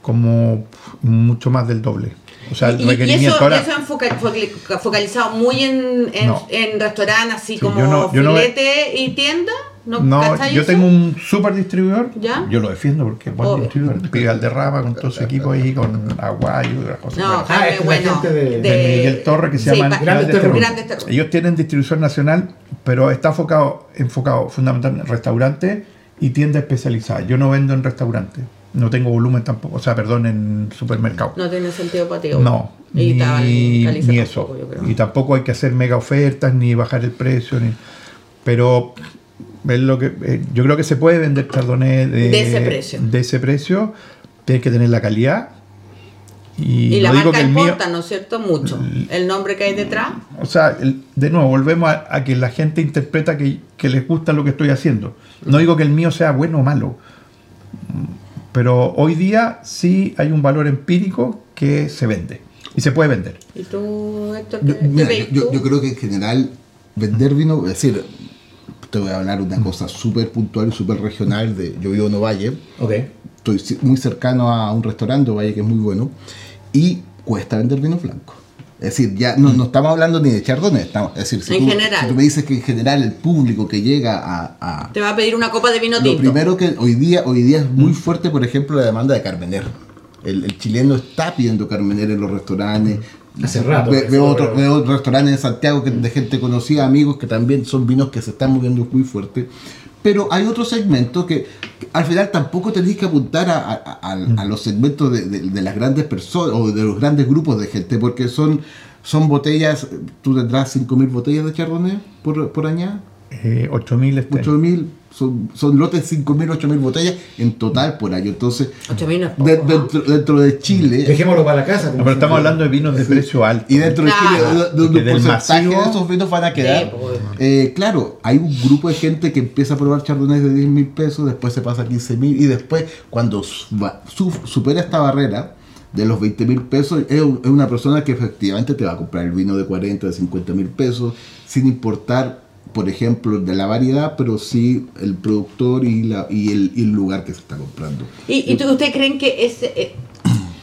como mucho más del doble. O sea, el Y, y requerimiento eso, ahora. eso enfoca- foca- focalizado muy en, en, No. en restaurantes, así Sí, como yo no- yo no- filete y tienda. ¿No, No, ¿Cachai yo eso? tengo un super distribuidor. ¿Ya? Yo lo defiendo porque es buen Obvio. distribuidor. Pide al derrama con todo su equipo ahí, con aguayo y otras cosas. No, Ah, es la bueno. gente de- de Miguel Torre que se sí, llaman pa- Grandes Terruños. Grandes Terruños. Ellos tienen distribución nacional, pero está enfocado, enfocado fundamentalmente en restaurantes y tiendas especializadas. Yo no vendo en restaurantes. No tengo volumen tampoco, o sea, perdón, en supermercado. No tiene sentido para ti. No, Y ni, eso. yo creo. Y tampoco hay que hacer mega ofertas ni bajar el precio. Ni, pero es lo que eh, yo creo que se puede vender chardonnay de, De ese precio. De ese precio. Tienes que tener la calidad. Y, Y la no digo marca que el mío. importa, ¿no es cierto? Mucho. El nombre que hay detrás. O sea, el- de nuevo, volvemos a, a que la gente interpreta que, que les gusta lo que estoy haciendo. No digo que el mío sea bueno o malo. Pero hoy día sí hay un valor empírico que se vende. Y se puede vender. ¿Y tú, Héctor, Yo, qué, qué mira, veis yo- tú? yo creo que en general vender vino, es decir, te voy a hablar una cosa súper puntual y súper regional. De, yo vivo en Ovalle, Ok. estoy muy cercano a un restaurante Ovalle que es muy bueno y cuesta vender vino blanco. Es decir, ya no, no estamos hablando ni de Chardonnay, estamos, es decir, si En tú, general. si tú me dices que en general el público que llega a, a- Te va a pedir una copa de vino lo tinto. primero que hoy día hoy día es muy fuerte, por ejemplo, la demanda de Carmener. El, el chileno está pidiendo Carmener en los restaurantes. Hace rato, Ve- veo, otro- veo otros restaurantes en Santiago que, de gente conocida, amigos, que también son vinos que se están moviendo muy fuerte. Pero hay otro segmento que, que al final tampoco tenéis que apuntar a, a- a- a los segmentos de, de- de las grandes personas o de los grandes grupos de gente, porque son, son botellas, tú tendrás 5.000 botellas de Chardonnay por, por año. Eh, 8.000 este. 8.000, son, son lotes 5.000, 8.000 botellas en total por año. Entonces, 8.000 no es poco, de- dentro, dentro de Chile, Dejémoslo para la casa. como No, pero estamos hablando de vinos de precio alto. y dentro de. Chile, de- de, de un porcentaje masivo- de esos vinos van a quedar. Sí. Eh, claro, hay un grupo de gente que empieza a probar chardonnay de 10 mil pesos, después se pasa a 15 mil y después, cuando su- supera esta barrera de los 20 mil pesos, es una persona que efectivamente te va a comprar el vino de 40, de 50 mil pesos, sin importar, por ejemplo, de la variedad, pero sí el productor y, la, y, el, y el lugar que se está comprando. ¿Y, y ustedes creen que ese, eh,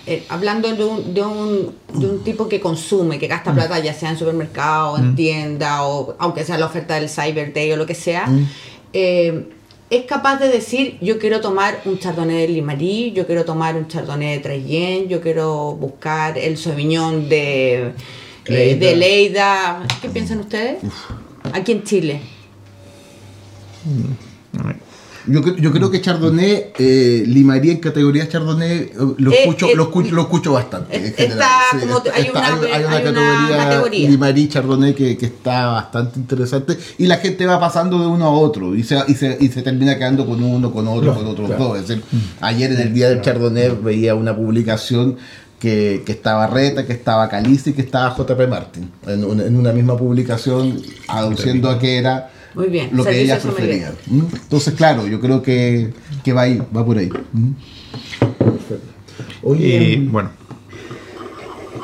eh, hablando de un, de, un, de un tipo que consume, que Mm. gasta plata, ya sea en supermercado, en tienda, o aunque sea la oferta del Cyber Day o lo que sea, Mm. eh, es capaz de decir, yo quiero tomar un chardonnay de Limarí, yo quiero tomar un chardonnay de Treyen, yo quiero buscar el Sauvignon de, eh, Leida. de Leida. ¿Qué piensan ustedes? Aquí en Chile. Yo, cre- yo creo que Chardonnay, eh, Limaría en categoría Chardonnay, eh, lo Eh, escucho, eh, lo escucho, lo escucho bastante. en está como hay una- hay, hay una categoría, categoría. Limarí Chardonnay que, que está bastante interesante y la gente va pasando de uno a otro y se, y se, y se termina quedando con uno, con otro, con otros claro. dos. Es decir, ayer en el día del Chardonnay veía una publicación que, que estaba Reta, que estaba Caliza y que estaba JP Martin en una, en una misma publicación aduciendo a que era Muy bien. lo que ellas preferían. Entonces, claro, yo creo que, que va ahí, va por ahí. ¿m? Oye, Eh, bueno,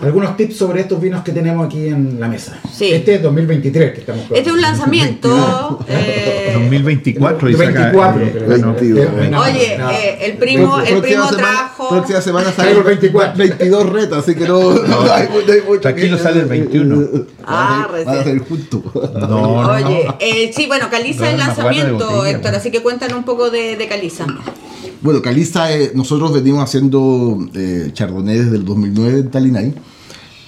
algunos tips sobre estos vinos que tenemos aquí en la mesa. Sí. Este es 2023 que estamos Este es un lanzamiento. eh, 2024 y saca, 24, eh, creo. ganó. 22. Eh, no, Oye, no. eh, el primo, el primo semana- trajo. Próxima semana sale el 24. 22 retas, así que no, no hay, no hay mucho Tranquilo, que- sale el 21. Ah, a recién. salir juntos. No, no, Oye, no. eh, sí, bueno, Caliza No, el lanzamiento, Héctor, ¿no? así que cuéntanos un poco de, de Caliza. Bueno, Caliza, eh, nosotros venimos haciendo eh, Chardonnay desde el 2009 en Talinay.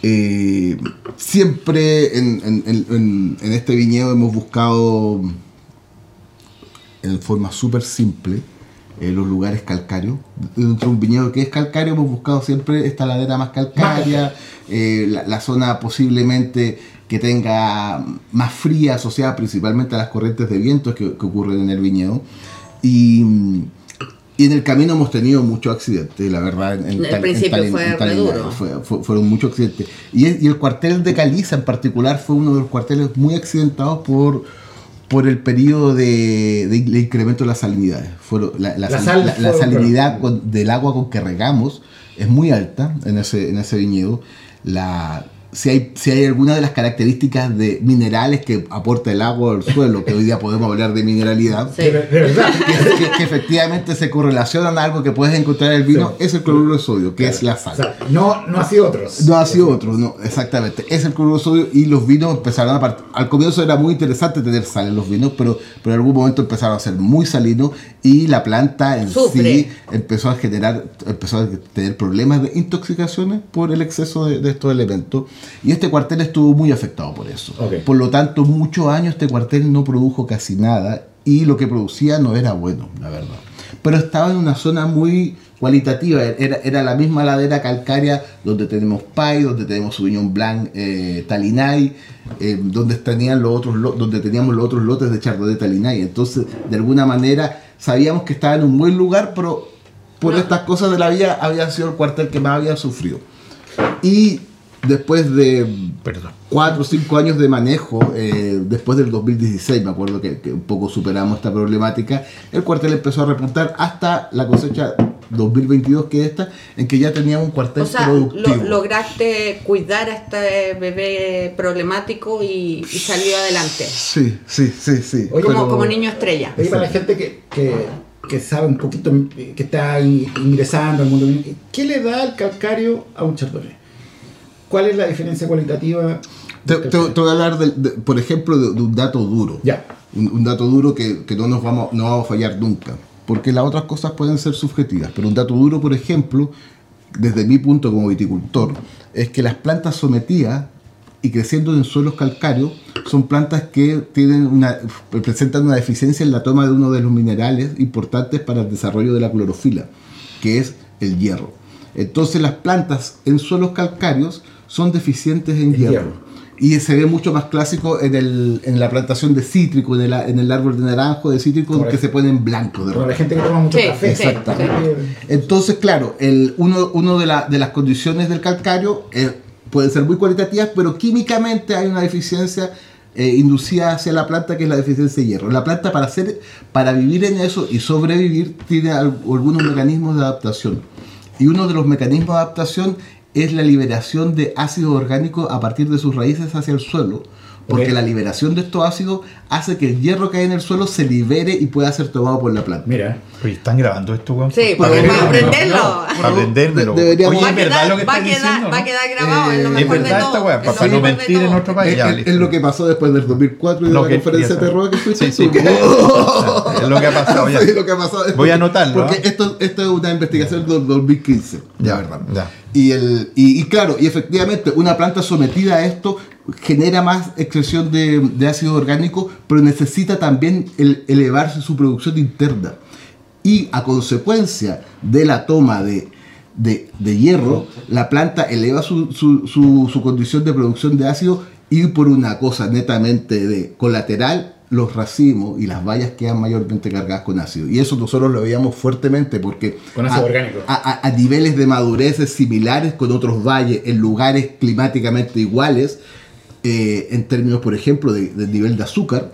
Eh, siempre en, en- en- en- en este viñedo hemos buscado en forma súper simple eh, los lugares calcáreos. Dentro de un viñedo que es calcáreo hemos buscado siempre esta ladera más calcárea, eh, la, la zona posiblemente que tenga más fría asociada principalmente a las corrientes de vientos que, que ocurren en el viñedo. Y, y en el camino hemos tenido muchos accidentes, la verdad. En, en Al Tal- principio fue en re duro. fue- fue- fueron muchos accidentes. Y el, y el cuartel de Caliza en particular fue uno de los cuarteles muy accidentados por, por el periodo de, de- de incremento de las salinidades. Fueron- la, la La sal- sal la- la fue- salinidad con- del agua con que regamos es muy alta en ese, en ese viñedo. La, si, hay, si hay alguna de las características de minerales que aporta el agua al suelo, que hoy día podemos hablar de mineralidad, Sí. Que, que- que efectivamente se correlacionan a algo que puedes encontrar en el vino, Sí. es el cloruro de sodio, que es la O sal. sea, no, no ha sido otros. No ha sido otro, no, exactamente. Es el cloruro de sodio y los vinos empezaron a part- Al comienzo era muy interesante tener sal en los vinos, pero, pero en algún momento empezaron a ser muy salinos y la planta en Sufre. sí empezó a generar, empezó a tener problemas de intoxicaciones por el exceso de, de estos elementos. Y este cuartel estuvo muy afectado por eso. Por lo tanto, muchos años este cuartel no produjo casi nada y lo que producía no era bueno, la verdad. Pero estaba en una zona muy cualitativa, era, era la misma ladera calcárea donde tenemos Pai, donde tenemos Sauvignon Blanc, eh, Talinay, eh, donde, tenían los otros, donde teníamos los otros lotes de Chardonnay Talinay. Entonces, de alguna manera, sabíamos que estaba en un buen lugar, pero por No. estas cosas de la vida había sido el cuartel que más había sufrido. Y después de Perdón. cuatro o cinco años de manejo, eh, después del 2016, me acuerdo que, que un poco superamos esta problemática, el cuartel empezó a repuntar hasta la cosecha 2022, que es esta, en que ya teníamos un cuartel O sea, productivo. lo- lograste cuidar a este bebé problemático y, y salió adelante. Sí, sí, sí, sí. Oye, Como, pero- como niño estrella. Oye, para la gente que, que, que sabe un poquito, que está in- ingresando al mundo, ¿qué le da el calcario a un chardonnay? ¿Cuál es la diferencia cualitativa? Te, te- te voy a hablar, de- de- por ejemplo, de, de un dato duro. Ya. Un, un dato duro que, que no nos vamos, no vamos a fallar nunca. Porque las otras cosas pueden ser subjetivas. Pero un dato duro, por ejemplo, desde mi punto como viticultor, es que las plantas sometidas y creciendo en suelos calcáreos son plantas que tienen una, presentan una deficiencia en la toma de uno de los minerales importantes para el desarrollo de la clorofila, que es el hierro. Entonces las plantas en suelos calcáreos son deficientes en hierro. hierro. Y se ve mucho más clásico en, el, en la plantación de cítrico, en el, en el árbol de naranjo, de cítrico, que se ponen blancos de la gente que toma mucho Sí, café. sí, Exactamente. Entonces, claro, el, uno, uno de, la- de las condiciones del calcario eh, pueden ser muy cualitativas, pero químicamente hay una deficiencia eh, inducida hacia la planta que es la deficiencia de hierro. La planta para, hacer, para vivir en eso y sobrevivir tiene al- algunos mecanismos de adaptación. Y uno de los mecanismos de adaptación es la liberación de ácido orgánico a partir de sus raíces hacia el suelo. Porque la liberación de estos ácidos hace que el hierro que hay en el suelo se libere y pueda ser tomado por la planta. Mira, Oye, ¿están grabando esto, weón? Sí, Para porque para aprenderlo. aprenderlo. Para deberíamos- Oye, verdad quedar- lo que va a estás quedar- diciendo. va a quedar grabado, es lo Eh, mejor de todo, esta weá, para no mentir en otro país. Es, ya, es- listo. es lo que pasó después del 2004 y de la que conferencia de terror que fuiste Sí, sí, tú. que- es lo que ha pasado ya. Sí, lo que ha pasado. Voy a anotarlo, Porque ¿ah? esto, esto es una investigación del 2015, Ya, verdad. ya. Y, el, y, y claro, y efectivamente, una planta sometida a esto genera más excreción de, de ácido orgánico, pero necesita también el- elevarse su producción interna. Y a consecuencia de la toma de, de- de hierro, la planta eleva su, su- su- su condición de producción de ácido y por una cosa netamente de colateral, los racimos y las bayas quedan mayormente cargadas con ácido. Y eso nosotros lo veíamos fuertemente porque Con ácido a, orgánico. a- a- a niveles de madureces similares con otros valles en lugares climáticamente iguales, eh, en términos, por ejemplo, de, del nivel de azúcar,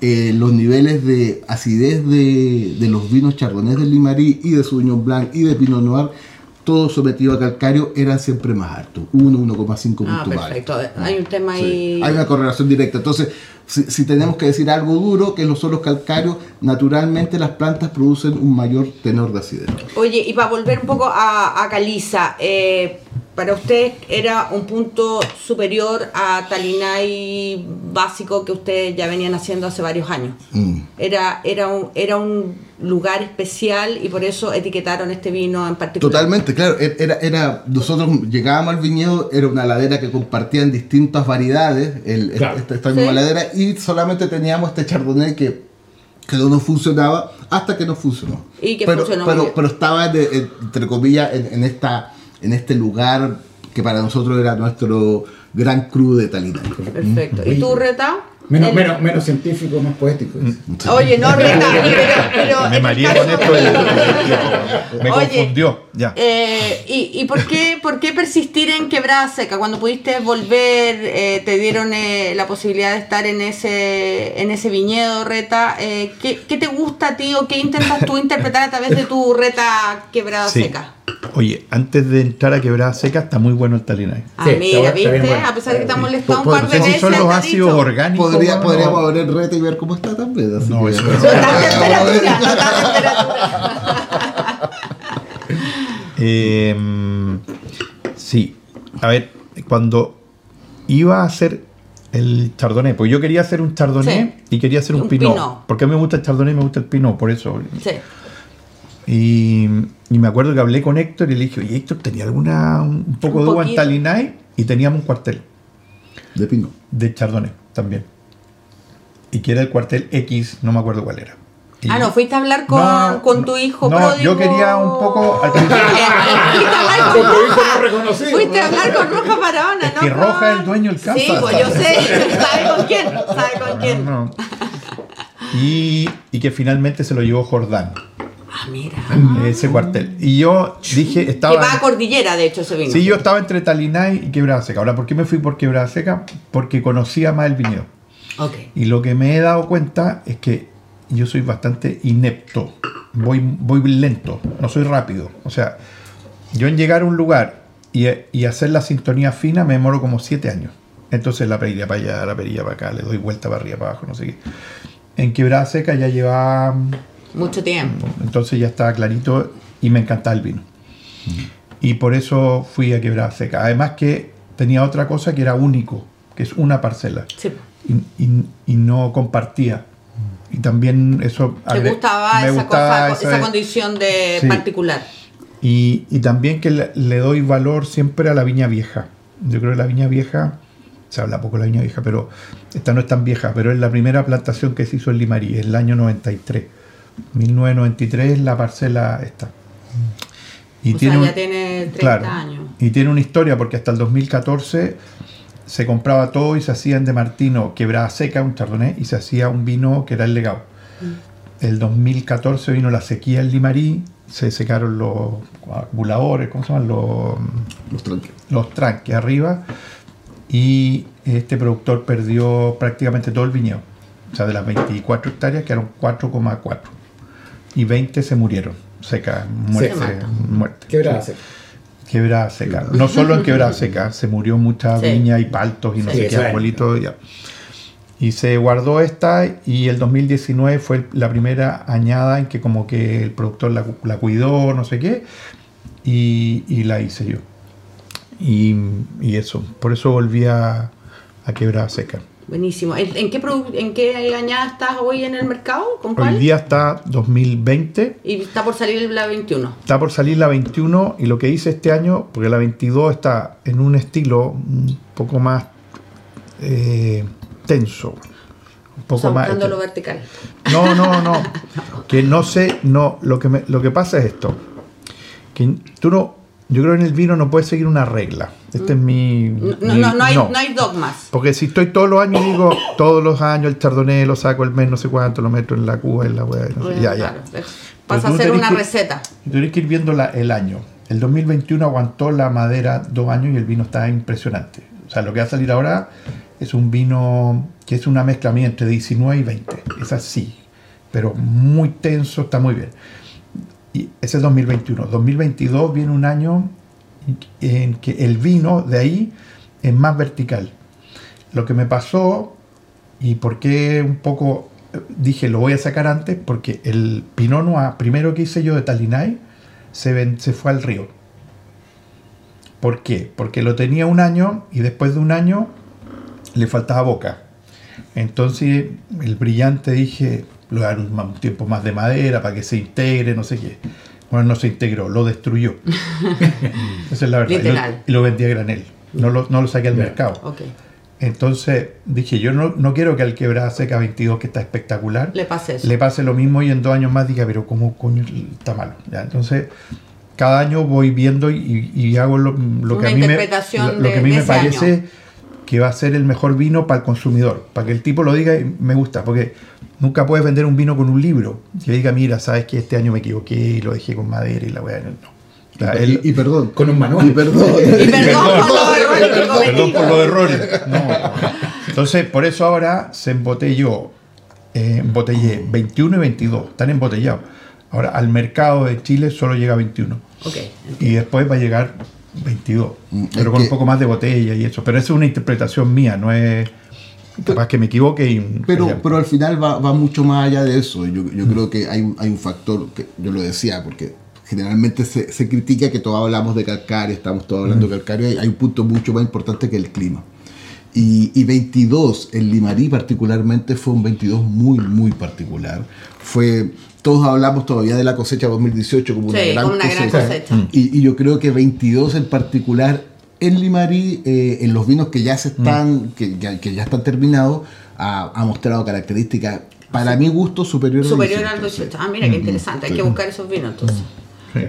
eh, los niveles de acidez de, de los vinos chardonnay del Limarí y de Sauvignon Blanc y de Pinot Noir, todo sometido a calcario, eran siempre más altos, 1, 1,5 Ah, puntos más perfecto. Hay un tema Sí, ahí. Hay una correlación directa. Entonces, si, si tenemos que decir algo duro, que no son los calcáreos, naturalmente las plantas producen un mayor tenor de acidez. Oye, y para volver un poco a, a Caliza, eh, para usted era un punto superior a Talinay básico que ustedes ya venían haciendo hace varios años. Mm. Era, era, un, era un lugar especial y por eso etiquetaron este vino en particular. Totalmente, claro. e- Era, era, nosotros llegábamos al viñedo, era una ladera que compartían distintas variedades, el, Claro. esta, esta misma Sí. ladera, y solamente teníamos este chardonnay que, que no nos funcionaba hasta que nos funcionó. Y que pero, funcionó pero, pero estaba, de- entre comillas, en, en esta, en este lugar que para nosotros era nuestro gran cru de Talina. Perfecto. ¿Y tú, Reta? menos, El- menos, menos científico, más poético. Oye, no, Reta, pero, pero Me mareé con esto. y- Me Oye, confundió. Ya. Eh, ¿Y, y por, qué, por qué persistir en Quebrada Seca? Cuando pudiste volver, eh, te dieron eh, la posibilidad de estar en ese, en ese viñedo, Reta. Eh, ¿qué, qué te gusta a ti o qué intentas tú interpretar a través de tu Reta Quebrada Sí. Seca? Oye, antes de entrar a Quebrada Seca, está muy bueno el Talinay. Ah, Sí, mira, ¿viste? bueno. A pesar de que te Sí. molestado un par de sé si veces. son los ha ácidos dicho. orgánicos. Podría, ¿no? podríamos abrir reta y ver cómo está también. así No, eso temperatura, temperatura. Eh, sí, a ver, cuando iba a hacer el chardonnay, pues yo quería hacer un chardonnay y quería hacer un, Un pinot, pinot. porque a mí me gusta el chardonnay y me gusta el pinot, por eso. Sí. Y, y me acuerdo que hablé con Héctor y le dije, oye Héctor, ¿tenía alguna un poco Un de uva en. Talinay? Y teníamos un cuartel De pino. de chardonnay también. Y que era el cuartel X, no me acuerdo cuál era. Y- Ah, no, fuiste a hablar con, No, con tu hijo no, pródigo. yo quería un poco al principio- Fuiste a hablar Con con tu hijo Roja. no reconocido. Fuiste a hablar con Roja Barahona, ¿no? que Roja es el dueño del campo. Sí, pues yo sé. ¿Sabe con quién? ¿Sabe con quién? No. Y, y que finalmente se lo llevó Jordán, Ah, mira. ese cuartel. Y yo dije, Que estaba... va a Cordillera, de hecho, ese vino. Sí, yo estaba entre Talinay y Quebrada Seca. Ahora, ¿por qué me fui por Quebrada Seca? Porque conocía más el viñedo. Y lo que me he dado cuenta es que yo soy bastante inepto. Voy, voy lento, no soy rápido. O sea, yo en llegar a un lugar y, y hacer la sintonía fina me demoro como siete años. Entonces la perilla para allá, la perilla para acá, le doy vuelta para arriba, para abajo, no sé qué. En Quebrada Seca ya llevaba Mucho tiempo. entonces ya estaba clarito y me encantaba el vino. Y por eso fui a Quebrada Seca. Además que tenía otra cosa que era único, que es una parcela. Sí. Y, y- y no compartía. Y también eso... Te gustaba, me esa, gustaba cosa, esa- esa condición de Sí. particular. Y, y también que le, le doy valor siempre a la viña vieja. Yo creo que la viña vieja, se habla poco de la viña vieja, pero esta no es tan vieja, pero es la primera plantación que se hizo en Limarí, el año 93. 1993 es la parcela esta. Y o sea, un- ya tiene 30 claro, años. Y tiene una historia porque hasta el 2014 se compraba todo y se hacía en De Martino quebrada seca, un chardonnay, y se hacía un vino que era el legado. El 2014 vino la sequía en Limarí, se secaron los acumuladores, ¿cómo se llaman? Los, Los tranques. los tranques arriba y este productor perdió prácticamente todo el viñedo. O sea, de las 24 hectáreas quedaron 4,4 y 20 se murieron, seca, muerte, mata. muerte. Quebrada seca. Quebrada seca. No solo en quebrada seca, se murió mucha Sí. viña y paltos y no Sí, sé qué arbolitos. ya. Y se guardó esta y el 2019 fue la primera añada en que como que el productor la, la cuidó, no sé qué, y, y la hice yo. Y, y eso, por eso volví a, a quebrada seca. Buenísimo. ¿En, qué, ¿En qué añada estás hoy en el mercado? ¿Con cuál? Hoy día está 2020, Y está por salir la 21. está por salir la 21 y lo que hice este año, porque la 22 está en un estilo un poco más eh, tenso, un O poco sea, más... lo vertical. No, no, no. Que no sé, no. Lo que, me- lo que pasa es esto. Que tú no. Yo creo que en el vino no puedes seguir una regla. Este es mi. No, no, mi- no, no hay, no hay dogmas. Porque si estoy todos los años, digo, todos los años el chardonnay lo saco el mes, no sé cuánto, lo meto en la cuba, en la weá, no Bueno, ya, claro, ya. Pasa a tenés una que- receta. Tienes que ir viendo la- el año. El 2021 aguantó la madera dos años y el vino está impresionante. O sea, lo que va a salir ahora es un vino que es una mezcla mía entre 19 y 20. Es así, pero muy tenso, está muy bien. Y ese es 2021. 2022 viene un año en que el vino de ahí es más vertical. Lo que me pasó y por qué un poco eh, dije lo voy a sacar antes, porque el Pinot Noir primero que hice yo de Talinay se, se fue al río. ¿Por qué? Porque lo tenía un año y después de un año le faltaba boca. Entonces el brillante dije, le dar un, tiempo más de madera para que se integre, no sé qué. Bueno, no se integró, lo destruyó. Esa es la verdad. Y lo- Literal. Y lo, vendí a granel. No lo, no lo saqué al mercado. Ok. Entonces dije, yo no, no quiero que al quebrada seca 22, que está espectacular, Le pase eso. le pase lo mismo y en dos años más diga, pero ¿cómo coño está malo? ¿Ya? Entonces, cada año voy viendo y, y hago lo, lo que a mí me, interpretación lo, lo de- que a mí me parece año. Que va a ser el mejor vino para el consumidor, para que el tipo lo diga y me gusta, porque nunca puedes vender un vino con un libro que diga, mira, sabes que este año me equivoqué y lo dejé con madera y la weá, no. Y, perdón. Con un manual. Y perdón. Y perdón por los errores Perdón por los errores. No. Entonces, por eso ahora se embotelló, eh, embotellé 21 y 22, están embotellados. Ahora, al mercado de Chile solo llega a 21. Ok. Y después va a llegar 22, Mm, pero con un poco más de botella y eso. Pero eso es una interpretación mía, no es... Capaz que me equivoque y... Pero, pero al final va, va mucho más allá de eso. Yo, yo creo que hay, un- hay un factor que yo lo decía, porque generalmente se, se critica que todos hablamos de calcario, estamos todos hablando de calcario, y hay un punto mucho más importante que el clima. Y, y 22, el Limarí particularmente fue un 22 muy, muy particular. Fue, todos hablamos todavía de la cosecha 2018 como una Sí, gran como una gran cosecha. cosecha. Y, y yo creo que 22 en particular en Limarí, eh, en los vinos que ya se están, que, que- que ya están terminados, ha, ha mostrado características, para mi gusto, superiores Superior al al 18. 18. Ah, mira qué interesante. Hay que buscar esos vinos entonces. Sí.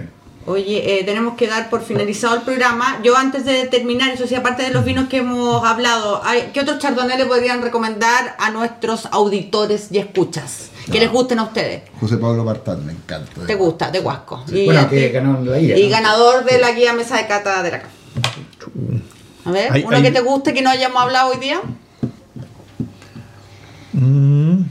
Oye, eh, tenemos que dar por finalizado el programa. Yo antes de terminar, eso sí, aparte de los vinos que hemos hablado, hay- ¿qué otros chardonnay le podrían recomendar a nuestros auditores y escuchas? Que les gusten a ustedes. José Pablo Martán, me encanta. ¿Te gusta? De Huasco. Y, Bueno, que ganó la guía. y ¿no? ganador de la guía mesa de cata de la CAF. A ver, Hay- uno hay- que te guste que no hayamos hablado hoy día. Mm,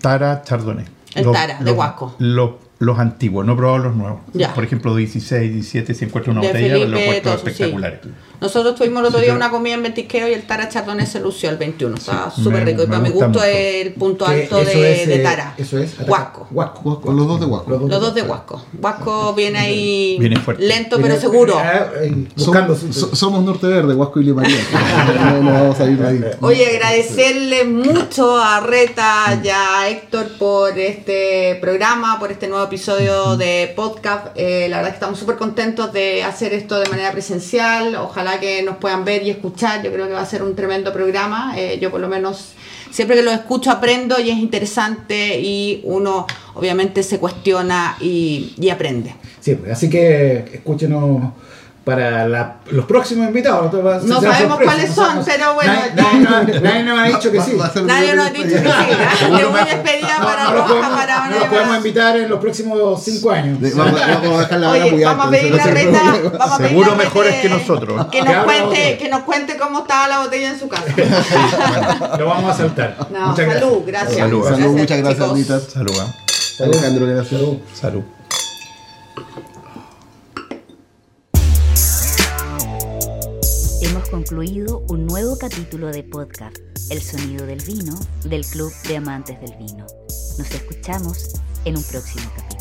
Tara Chardonnay. El Tara, de Huasco. Los, los antiguos, no he probado los nuevos. Ya. Por ejemplo, 16, 17, si encuentro una De botella, Felipe, los sí. espectaculares. Nosotros tuvimos el otro día una comida en Ventisqueo y el Tara Chardonnay se lució el 21. Estaba Sí, súper rico. Y me para mi gusta gusto es el punto alto de, es, de eh, Tara. Eso es. Huasco. Huasco. Los dos de Huasco. Los dos de Huasco. Huasco viene ahí Viene fuerte. lento Viene- pero seguro. ah, eh, Buscando Somos, somos Norte Verde, Huasco y Limaría. no, no vamos a ir de ahí. Oye, agradecerle mucho a Reta y a Héctor por este programa, por este nuevo episodio de podcast. Eh, la verdad que estamos súper contentos de hacer esto de manera presencial. Ojalá que nos puedan ver y escuchar. Yo creo que va a ser un tremendo programa. Eh, yo por lo menos siempre que lo escucho aprendo y es interesante y uno obviamente se cuestiona y, y aprende. Sí, pues, así que escúchenos para la- los próximos invitados. No, sabemos cuáles no son, sabemos. pero bueno, Nadie, nos- nadie nos ha dicho que sí. a Nadie nos ha dicho que sí. ¿ah? De una despedida No, para Roja, podemos, para no una lo podemos para- invitar en los próximos cinco años. Vamos, vamos a dejar la Oye, muy vamos a a es el Reta, a Seguro a mejores que nosotros. Que nos, la cuente, que nos cuente cómo estaba la botella en su casa. Lo vamos a saltar. No, Muchas salud, gracias. Salud. Salud, muchas gracias. Anita. Salud. ¿ah? Alejandro, gracias. Salud. Concluido un nuevo capítulo de podcast, El sonido del vino, del Club de Amantes del Vino. Nos escuchamos en un próximo capítulo.